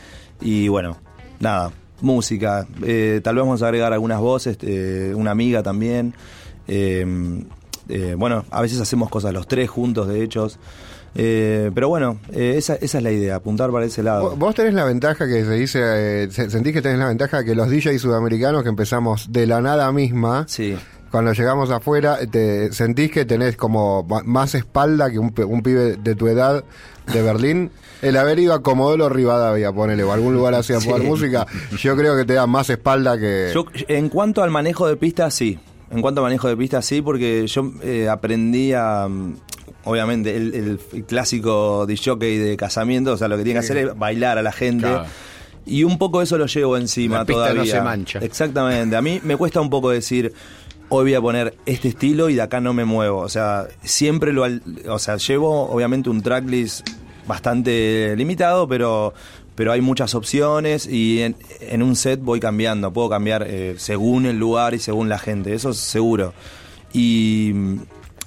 Y bueno, nada, música. Eh, tal vez vamos a agregar algunas voces, eh, una amiga también. Bueno, a veces hacemos cosas los tres juntos, de hecho. Eh, pero bueno, eh, esa, esa es la idea, apuntar para ese lado. Vos- tenés la ventaja que se dice, eh, se- sentís que tenés la ventaja que los DJs sudamericanos que empezamos de la nada misma, Sí. cuando llegamos afuera, te sentís que tenés como más espalda que un, un pibe de tu edad de Berlín. El haber ido a Comodoro Rivadavia, ponele, o algún lugar así a [LAUGHS] Sí. jugar música, yo creo que te da más espalda que... Yo, en cuanto al manejo de pistas, sí. En cuanto al manejo de pistas, sí, porque yo eh, aprendí a. Obviamente, el, el- el clásico disjockey de casamiento, o sea, lo que tiene que hacer es bailar a la gente. Claro. Y un poco eso lo llevo encima La pista no todavía. se mancha. Exactamente. A mí me cuesta un poco decir, hoy voy a poner este estilo y de acá no me muevo. O sea, siempre lo. O sea, llevo obviamente un tracklist bastante limitado, pero. Pero hay muchas opciones y en, en un set voy cambiando. Puedo cambiar eh, según el lugar y según la gente, eso es seguro. Y,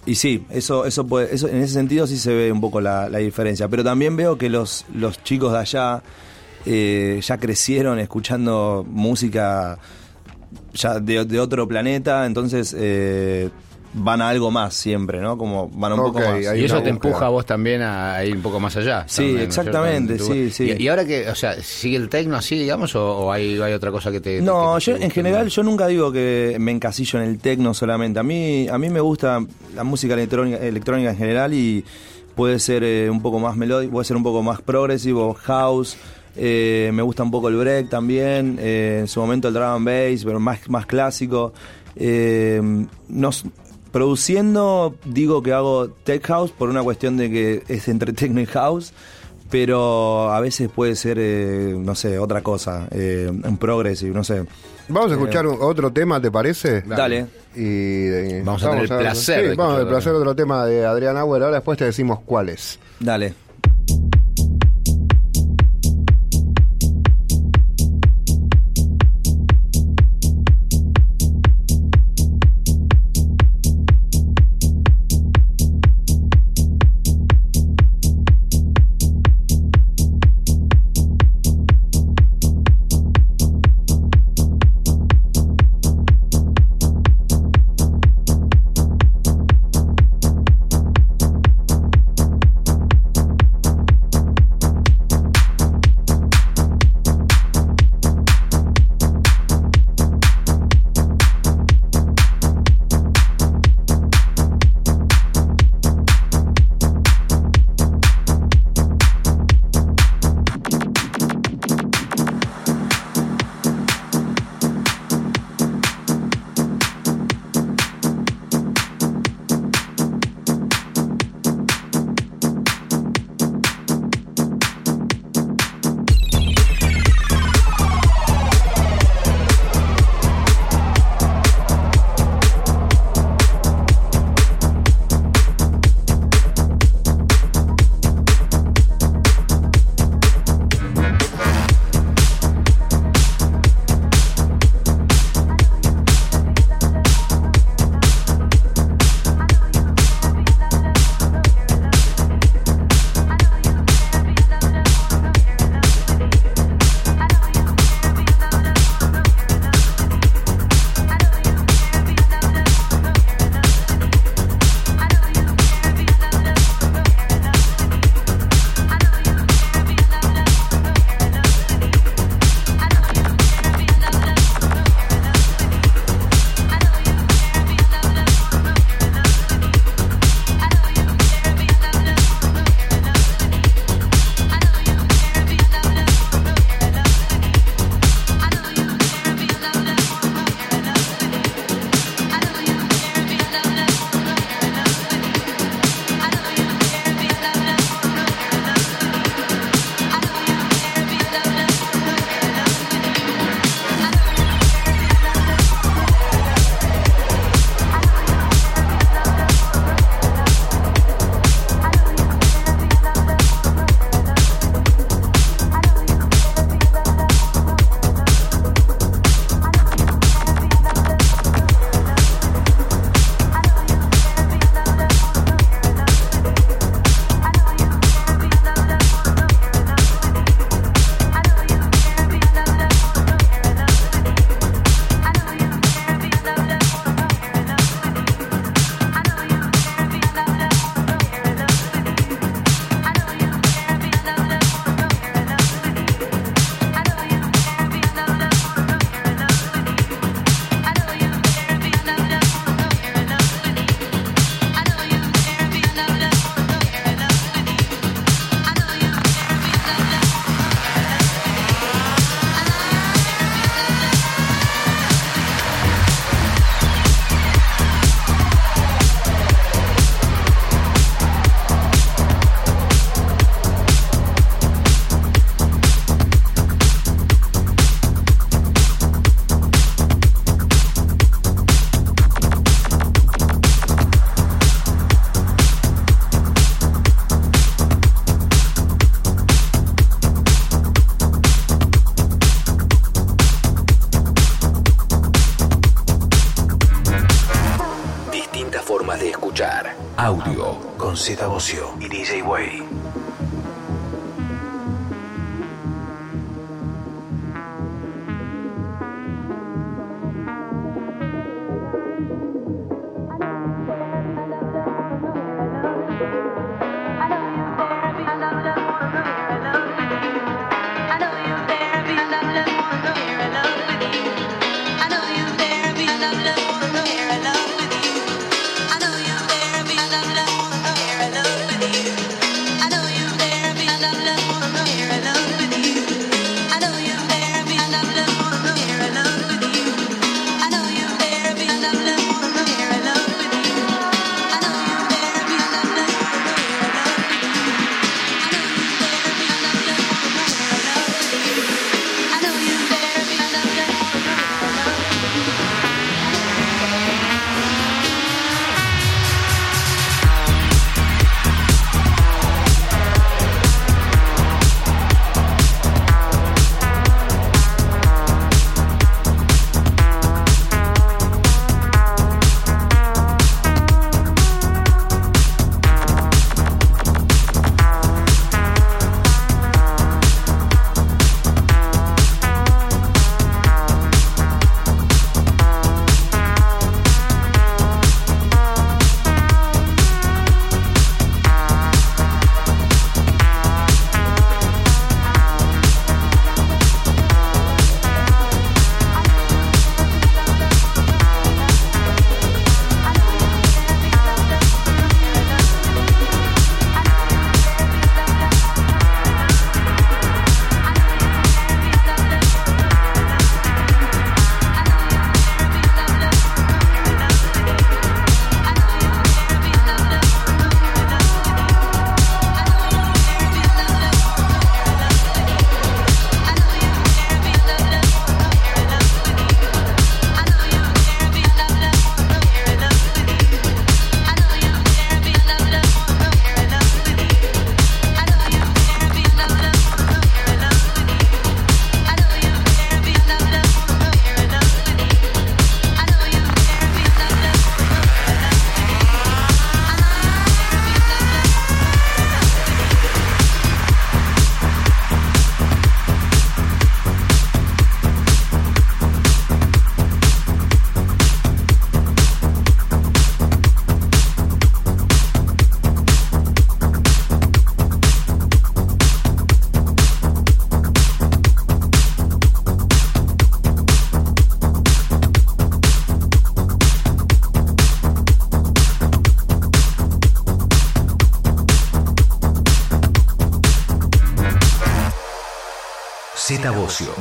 y sí, eso, eso, puede, eso en ese sentido sí se ve un poco la, diferencia. Pero también veo que los, los chicos de allá eh, ya crecieron escuchando música ya de, de otro planeta, entonces eh, van a algo más siempre, ¿no? Como van a un poco más. Y eso te búsqueda. empuja a vos también a, ir un poco más allá. Sí, también, ¿no exactamente, sí, sí. Y, y ahora que, o sea, ¿sigue el tecno así, digamos, o, o hay, hay otra cosa que te... No, que te yo guste en general más? yo nunca digo que me encasillo en el tecno solamente. A mí a mí me gusta la música electrónica, electrónica en general y puede ser eh, un poco más melódico, puede ser un poco más progresivo, house. eh, me gusta un poco el break también, eh, en su momento el drum and bass, pero más, más clásico. Eh, nos- produciendo digo que hago tech house por una cuestión de que es entre techno y house, pero a veces puede ser, eh, no sé, otra cosa, eh, un progressive, no sé. Vamos a escuchar un- otro tema, ¿te parece? Dale. Y, eh, Vamos a tener el placer Sí, de vamos a escuchar placer otro tema de Adrián Auer. Ahora después te decimos cuál es. Dale. Z Bocio y DJ Way.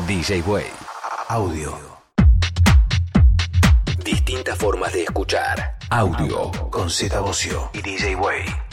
DJ Way. Audio. Distintas formas de escuchar. Audio. Con Z Bocio y DJ Way.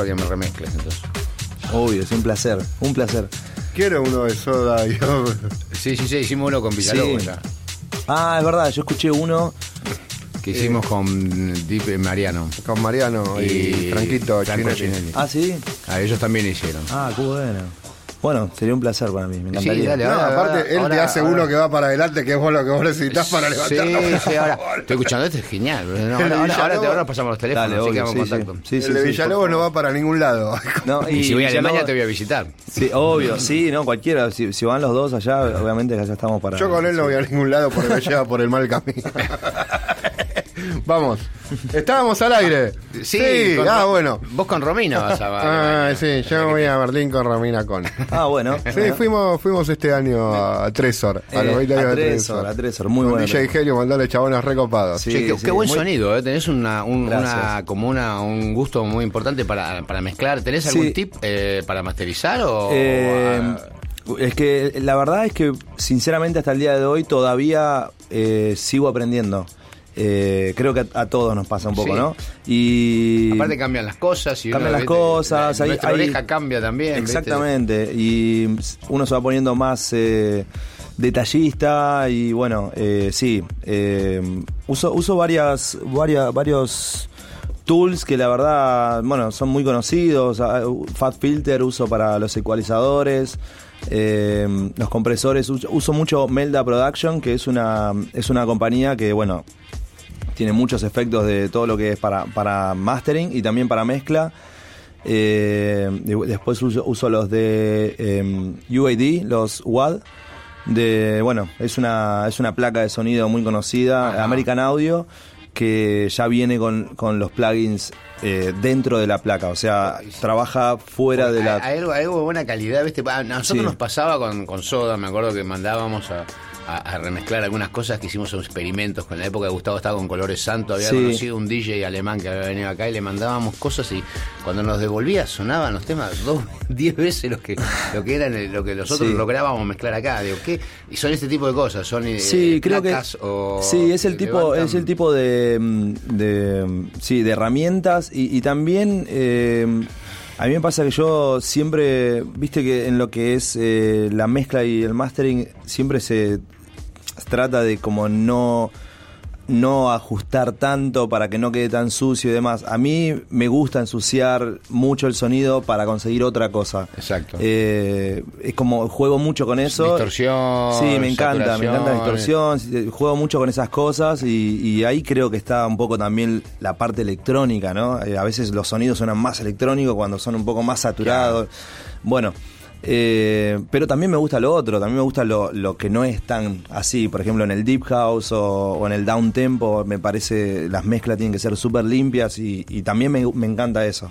Para que me remezcles entonces. Obvio, es un placer, un placer. Quiero uno de soda. Yo. Sí, sí, sí, hicimos uno con Villalobos Sí. ya, Ah, es verdad, yo escuché uno. que hicimos con Deep y Mariano. Con Mariano y, Franquito Franco Chinelli. Chinelli. Ah, sí. Ah, ellos también hicieron. Ah, qué bueno. Bueno, sería un placer para mí, me encantaría. Sí, dale, No, ahora- aparte, ahora- él te ahora- hace ahora- uno que va para adelante, que es vos lo que vos necesitas para Sí, levantar. sí, ahora [LAUGHS] estoy escuchando esto, es genial. No, ahora, ahora, ahora Villalobos- te ahora pasamos los teléfonos, Dale, así que obvio, vamos sí, en sí. contacto. Sí, el sí, de sí, Villalobos no va para ningún lado. [LAUGHS] No, Y, si voy a Alemania te voy a visitar. Sí, obvio, sí, no, cualquiera. Si, si van los dos allá, obviamente que allá estamos para. Yo con él no voy a ningún lado porque me lleva por el mal camino. [LAUGHS] Vamos. Estábamos al aire. Sí, con- ah, bueno. Vos con Romina vas a [LAUGHS] Ah, sí, yo voy a Berlín con Romina con. [LAUGHS] Ah, bueno. Sí, fuimos, fuimos este año a Tresor, a los Eh, 20 años a de Tresor, a Tresor, muy Con bueno. DJ Helio, mandale chabones recopados. Sí, Che, qué, sí, qué buen muy- sonido, ¿eh? Tenés una, un, una- como una, un gusto muy importante para, para mezclar. ¿Tenés algún Sí. tip eh, para masterizar o...? Eh, o, es que la verdad es que, sinceramente, hasta el día de hoy todavía eh, sigo aprendiendo. Eh, creo que a, a todos nos pasa un poco, Sí. ¿no? Y. aparte cambian las cosas y Cambian las cosas, La- nuestra oreja cambia también. ¿viste? Exactamente. Y uno se va poniendo más eh, detallista y bueno, eh, sí. eh, uso, uso varias, varias, varios tools que la verdad, bueno, son muy conocidos. Ah, Fat Filter uso para los ecualizadores. eh, los compresores, uso, uso mucho Melda Production, que es una, es una compañía que, bueno, tiene muchos efectos de todo lo que es para, para mastering y también para mezcla. Eh, de- después uso, uso los de eh, UAD, los WAD. De, bueno, es una, es una placa de sonido muy conocida, Ajá. American Audio, que ya viene con, con los plugins eh, dentro de la placa, o sea, trabaja fuera de la... Hay algo, hay algo de buena calidad, ¿viste? A nosotros Sí. nos pasaba con, con Soda, me acuerdo que mandábamos a, a- a remezclar algunas cosas que hicimos experimentos con la época de Gustavo estaba con Colores Santo, había Sí. conocido un DJ alemán que había venido acá y le mandábamos cosas y cuando nos devolvía sonaban los temas dos, [LAUGHS] diez veces los que, lo que eran lo que nosotros Sí. lográbamos mezclar acá. Digo, ¿qué? Y son este tipo de cosas, son eh, Sí, creo que o sí es el tipo levantan- es el tipo de, mm, de mm, sí de herramientas y, y también eh, a mí me pasa que yo siempre viste que en lo que es eh, la mezcla y el mastering siempre se trata de como no no ajustar tanto para que no quede tan sucio y demás. A mí me gusta ensuciar mucho el sonido para conseguir otra cosa. Exacto. Eh, es como juego mucho con eso. Distorsión, Sí, me encanta, me encanta la distorsión. sí, Juego mucho con esas cosas y, y ahí creo que está un poco también la parte electrónica, ¿no? Eh, a veces los sonidos suenan más electrónicos cuando son un poco más saturados. Bueno. Eh, pero también me gusta lo otro, también me gusta lo, lo que no es tan así, por ejemplo en el deep house o, en el down tempo, me parece las mezclas tienen que ser súper limpias y, también me, me encanta eso.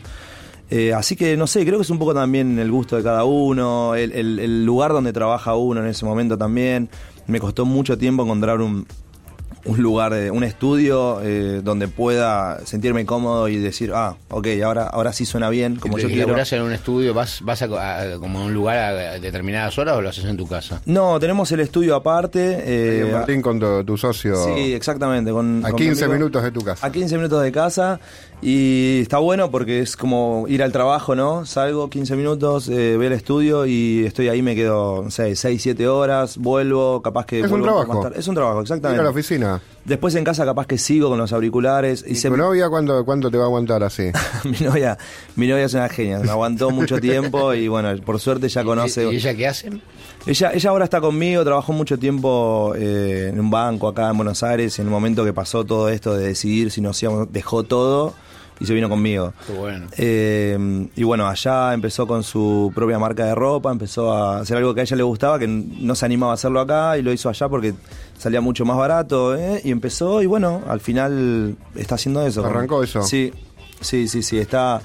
Eh, así que no sé, creo que es un poco también el gusto de cada uno, el- el lugar donde trabaja uno en ese momento también. Me costó mucho tiempo encontrar un, un lugar, eh, un estudio eh, donde pueda sentirme cómodo y decir, ah, ok, ahora, ahora sí suena bien, como ¿Y yo quiero. en un estudio? ¿Vas, vas a, a- como a un lugar a determinadas horas o lo haces en tu casa? No, tenemos el estudio aparte. eh, en Martín con tu, tu socio. Sí, exactamente. Con, A con mi 15 amigo. minutos de tu casa. A 15 minutos de casa. Y está bueno porque es como ir al trabajo, ¿no? Salgo 15 minutos, eh, voy al estudio y estoy ahí, me quedo, no sé, 6, 7 horas, vuelvo, capaz que. Es un trabajo. más tarde. Es un trabajo, Ir exactamente. a la oficina. Después en casa, capaz que sigo con los auriculares. Y, ¿Y se tu novia cuándo, cuándo te va a aguantar así? [LAUGHS] mi novia mi novia es una genia, me aguantó mucho tiempo y bueno, por suerte ya conoce. ¿Y, y ella qué hace? Ella, ella ahora está conmigo, trabajó mucho tiempo eh, en un banco acá en Buenos Aires y en el momento que pasó todo esto de decidir si nos íbamos, dejó todo y se vino conmigo. Qué bueno. Eh, y bueno, allá empezó con su propia marca de ropa, empezó a hacer algo que a ella le gustaba, que no se animaba a hacerlo acá y lo hizo allá porque salía mucho más barato. ¿eh? Y empezó y bueno, al final está haciendo eso. Arrancó eso. Sí, sí, sí, sí. Está,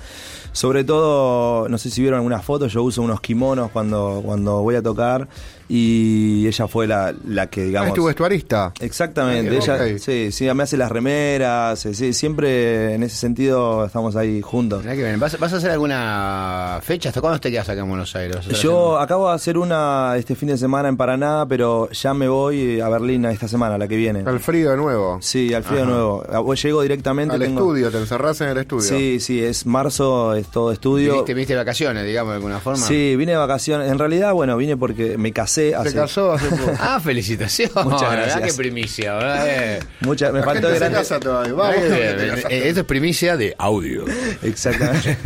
sobre todo, no sé si vieron algunas fotos, yo uso unos kimonos cuando, cuando voy a tocar y ella fue la, la que, Ah, digamos... es tu vestuarista. Exactamente, Ok. ella sí, sí, me hace las remeras, sí, siempre en ese sentido estamos ahí juntos. Mirá que bien. ¿Vas, vas a hacer alguna fecha? ¿Hasta cuándo te quedas acá en Buenos Aires? ¿Vas a hacer Yo acabo de hacer una este fin de semana en Paraná, pero ya me voy a Berlín esta semana, la que viene. Al frío de nuevo. Sí, al frío de Ajá. nuevo. Ah, vos Llego directamente. Al tengo- estudio, te encerrás en el estudio. Sí, sí, es marzo, es todo estudio. ¿Viniste, viniste de vacaciones, digamos, de alguna forma? Sí, vine de vacaciones. En realidad, bueno, vine porque me casé hace... Se casó hace poco. [LAUGHS] Ah, felicitaciones. Muchas ¿verdad? gracias. Qué primicia, ¿verdad? Eh. Mucha- me La faltó gente se grande... casa todavía. Vamos. Eh, Esto es primicia de audio. Exactamente.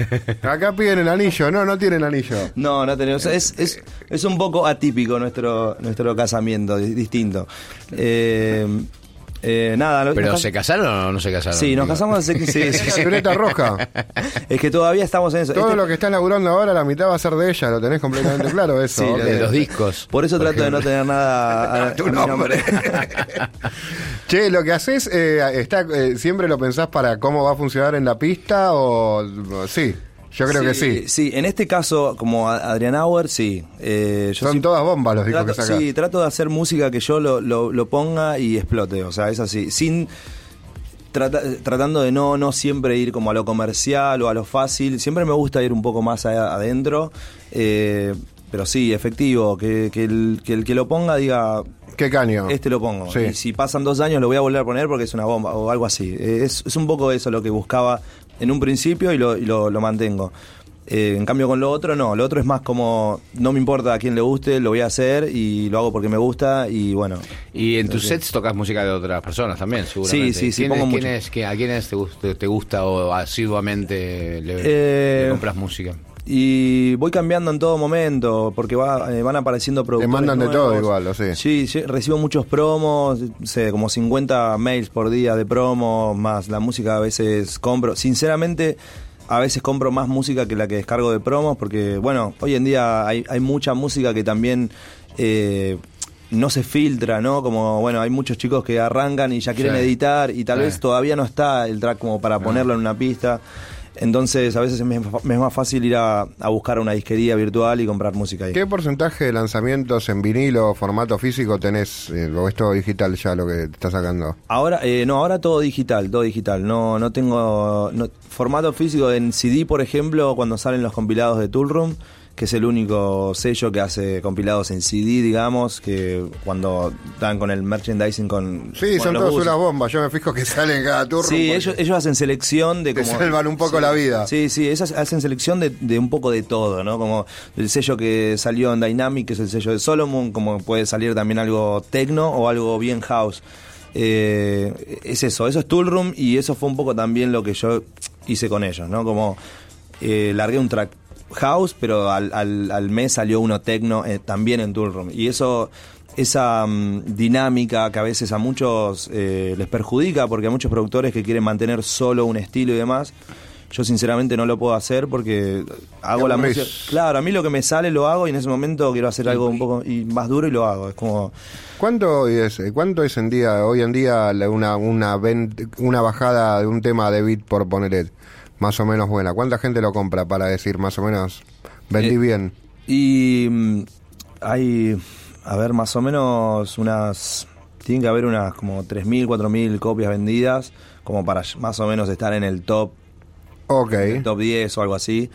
[LAUGHS] Acá piden el anillo. No, no tienen anillo. No, no tenemos. Es, es, es un poco atípico nuestro, nuestro casamiento, di- distinto. Eh, eh, nada, ¿Pero nos se cas- casaron o no se casaron? Sí, nos Digo. casamos hace. Sí, [LAUGHS] sí, La sí. roja. [LAUGHS] Es que todavía estamos en eso. Todo Este- lo que estás laburando ahora, la mitad va a ser de ella. Lo tenés completamente claro, [LAUGHS] eso. Sí. De los discos. Por eso trato de no tener nada a, Tu a nombre. Che, lo que haces, eh, está, eh, ¿siempre lo pensás para cómo va a funcionar en la pista o sí? Yo creo que sí. Sí, en este caso, como Adrian Auer, sí. Eh, yo Son sí- todas bombas los discos trato, que sacás. Sí, trato de hacer música que yo lo, lo- lo ponga y explote. O sea, es así. Sin. trata- tratando de no, no siempre ir como a lo comercial o a lo fácil. Siempre me gusta ir un poco más a- adentro. eh, pero sí, efectivo. Que, que el, que el que lo ponga diga. ¿Qué caño? Este lo pongo. Sí. Y si pasan dos años lo voy a volver a poner porque es una bomba o algo así. Es, es un poco eso lo que buscaba en un principio y lo, y lo, lo mantengo. Eh, en cambio con lo otro no, lo otro es más como no me importa a quién le guste, lo voy a hacer y lo hago porque me gusta y bueno. Y en tus sets tocas música de otras personas también, seguramente. Sí, sí, sí, ¿Quién, pongo es- mucho. quién es- que- ¿A quiénes te gusta, te gusta o asiduamente le, Eh, le compras música? Y voy cambiando en todo momento porque va- eh, van apareciendo productores mandan de todo igual, ¿o sí? Sí, sí, recibo muchos promos, sé, como 50 mails por día de promos, más la música a veces compro. Sinceramente, a veces compro más música que la que descargo de promos porque, bueno, hoy en día hay, hay mucha música que también... eh, no se filtra, ¿no? Como, bueno, hay muchos chicos que arrancan y ya quieren Sí. editar y tal Sí. vez todavía no está el track como para ponerlo en una pista. Entonces, a veces me, me es más fácil ir a, a buscar una disquería virtual y comprar música ahí. ¿Qué porcentaje de lanzamientos en vinilo o formato físico tenés? eh, ¿O es todo digital ya lo que te está sacando? Ahora, eh, no, ahora todo digital, todo digital. No, no tengo no- formato físico en CD, por ejemplo, cuando salen los compilados de Toolroom, que es el único sello que hace compilados en CD, digamos, que cuando dan con el merchandising con... Sí, con son todas unas bombas. Yo me fijo que [LAUGHS] salen cada turno. Sí, ellos, ellos hacen selección de te como... salvan un poco la vida. Sí, sí, ellos hacen selección de, de un poco de todo, ¿no? Como el sello que salió en Dynamic, que es el sello de Solomon, como puede salir también algo techno o algo bien house. Eh, es eso, eso es Toolroom y eso fue un poco también lo que yo hice con ellos, ¿no? Como eh, largué un track house, pero al, al- al mes salió uno techno eh, también en Toolroom. Y eso, esa mm, dinámica que a veces a muchos eh, les perjudica, porque hay muchos productores que quieren mantener solo un estilo y demás. Yo sinceramente no lo puedo hacer porque hago la música. Claro, a mí lo que me sale lo hago y en ese momento quiero hacer algo un poco y más duro y lo hago. Es como ¿Cuánto es, eh, cuánto es en día, hoy en día una, una, una bajada de un tema de beat por poner más o menos buena? ¿Cuánta gente lo compra para decir más o menos vendí Eh, bien? Y mm, hay, a ver, más o menos unas, tienen que haber unas como 3.000, 4.000 copias vendidas, como para más o menos estar en el top, Ok. en el top 10 o algo así.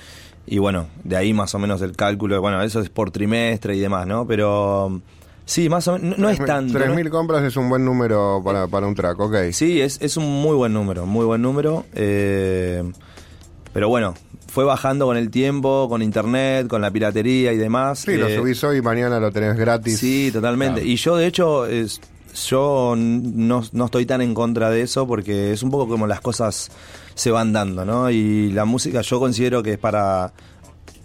Y bueno, de ahí más o menos el cálculo, bueno, eso es por trimestre y demás, ¿no? Pero sí, más o menos, no, no es tanto. ¿no? 3.000 compras es un buen número para, para un track, ok. Sí, es, es un muy buen número, muy buen número. eh, pero bueno, fue bajando con el tiempo, con internet, con la piratería y demás. Sí, lo eh, subís hoy y mañana lo tenés gratis. Sí, totalmente. Y yo, de hecho, es, yo no, no estoy tan en contra de eso porque es un poco como las cosas se van dando, ¿no? Y la música yo considero que es para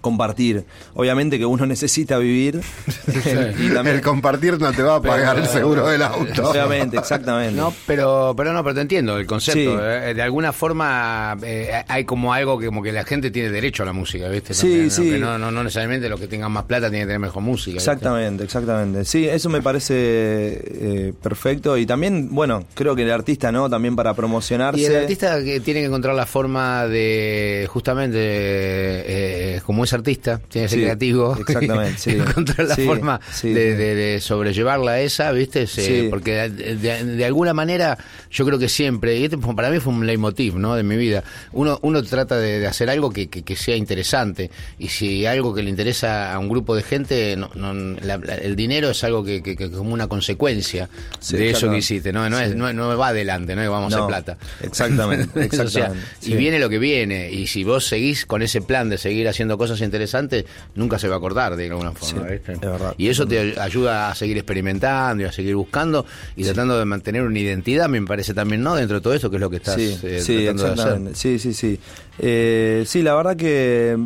compartir. Obviamente que uno [LAUGHS] necesita vivir. y también, El compartir no te va a pagar el seguro del auto. Obviamente, exactamente. No, pero, pero no, pero te entiendo el concepto. Sí. eh, De alguna forma eh, hay como algo que como que la gente tiene derecho a la música, ¿viste? Sí, También, ¿no? sí. Que no, no, no necesariamente los que tengan más plata tienen que tener mejor música. ¿viste? Exactamente, exactamente. Sí, eso me parece eh, perfecto. Y también, bueno, creo que el artista, ¿no? También para promocionarse. Y el artista que tiene que encontrar la forma de justamente eh, como es artista, tiene que ser Sí, creativo. [LAUGHS] exactamente, sí. Encontrar la Sí, forma de, sí. de- de sobrellevarla a esa, ¿viste? Porque de, alguna manera yo creo que siempre, y este para mí fue un leitmotiv, ¿no? De mi vida. Uno, uno trata de, hacer algo que, que- que sea interesante. Y si algo que le interesa a un grupo de gente, no- no- la- la- el dinero es algo que, que- como una consecuencia de eso exactamente. que hiciste. No, no, es, no, no va adelante, no es vamos a plata. exactamente, [LAUGHS] O sea, exactamente, y viene lo que viene. Y si vos seguís con ese plan de seguir haciendo cosas interesantes, nunca se va a acordar de alguna forma. Sí, ¿viste? es verdad. Y eso te ayuda a seguir experimentando y a seguir buscando y tratando de mantener una identidad, me parece también, ¿no? Dentro de todo eso, que es lo que estás sí, eh, sí, tratando de hacer. Sí, sí, sí. Eh, sí, la verdad que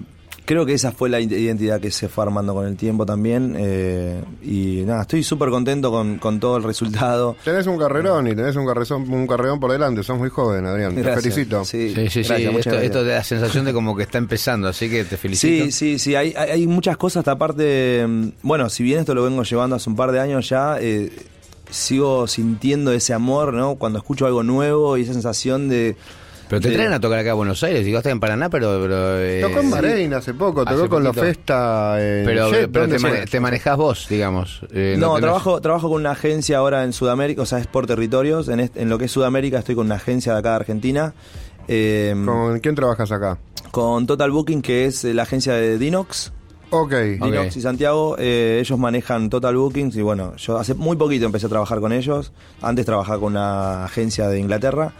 creo que esa fue la identidad que se fue armando con el tiempo también. eh, y nada, estoy súper contento con, con todo el resultado. Tenés un carrerón y tenés un, carrezón, un carrerón por delante. Sos muy joven, Adrián. Te felicito. Sí, Sí, sí, gracias, Esto, gracias. esto da la sensación de como que está empezando, así que te felicito. Sí, sí, sí, hay, hay hay muchas cosas, hasta aparte, mm, bueno, si bien esto lo vengo llevando hace un par de años ya, eh, sigo sintiendo ese amor, ¿no? Cuando escucho algo nuevo y esa sensación de... Pero te traen a tocar acá a Buenos Aires, digo, estás en Paraná, pero... pero eh, Tocó en sí. Bahrein hace poco, tocó Hace con la poquito. Festa en Pero, Jet, pero ¿dónde te, mane- te manejás vos, digamos. eh, No, tenés- trabajo, trabajo con una agencia ahora en Sudamérica, o sea, es por territorios. En, est- en lo que es Sudamérica estoy con una agencia de acá de Argentina. eh, ¿Con quién trabajas acá? con Total Booking, que es la agencia de Dinox. Ok. Dinox y Santiago, eh, ellos manejan Total Bookings y bueno, yo hace muy poquito empecé a trabajar con ellos. Antes trabajaba con una agencia de Inglaterra.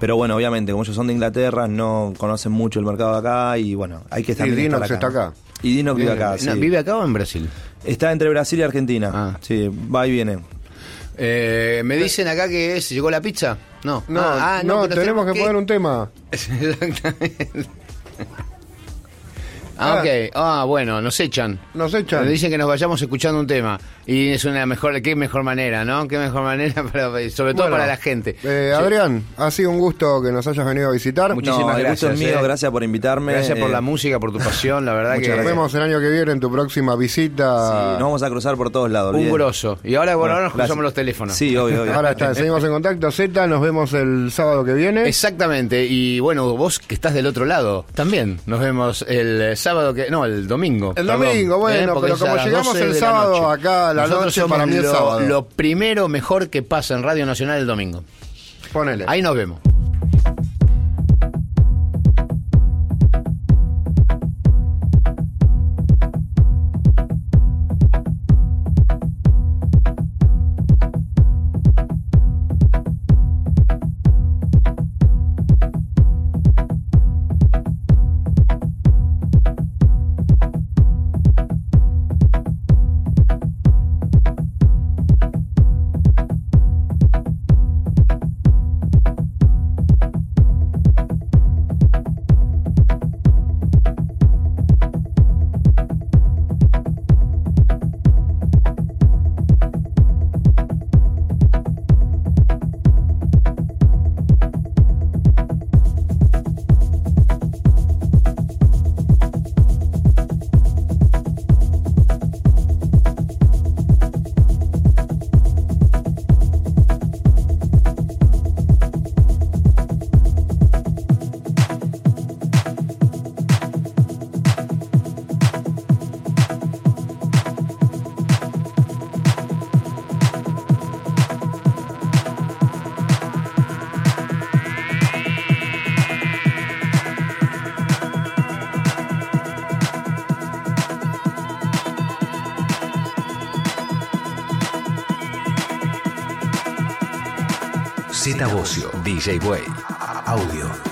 Pero bueno, obviamente, como ellos son de Inglaterra, no conocen mucho el mercado de acá y bueno, hay que Y estar Dinox está acá. Y Dinox vive acá, No, sí. ¿Vive acá o en Brasil? Está entre Brasil y Argentina. Ah. Sí, va y viene. Eh, me dicen acá que es, llegó la pizza. No, No, Ah, ah, no, pero tenemos que poner un tema. [LAUGHS] Exactamente. Ah, ok. Ah, bueno, nos echan. Nos echan. Nos dicen que nos vayamos escuchando un tema. Y es una mejor, qué mejor manera, ¿no? Qué mejor manera, [LAUGHS] para, sobre todo Bueno, para la gente. Eh, Sí. Adrián, ha sido un gusto que nos hayas venido a visitar. Muchísimas No, el gusto gracias. es mío, eh. gracias por invitarme. Gracias por eh, la música, por tu pasión, la verdad [LAUGHS] muchas que Nos vemos el año que viene en tu próxima visita. Nos vamos a cruzar por todos lados. un grosso. Y ahora, bueno, ahora nos gracias. cruzamos los teléfonos. Sí, obvio, obvio. Ahora está, seguimos en contacto. Z, nos vemos el sábado que viene. Exactamente, y bueno, vos que estás del otro lado, también nos vemos el eh, sábado que. No, el domingo. El perdón, domingo, bueno, porque pero como llegamos 12 el sábado noche. acá a la Nosotros noche, para mí es lo, sábado. lo primero mejor que pasa en Radio Nacional el domingo. Ponele. Ahí nos vemos. DJ Way. Audio.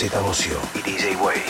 Z Bocio y Way.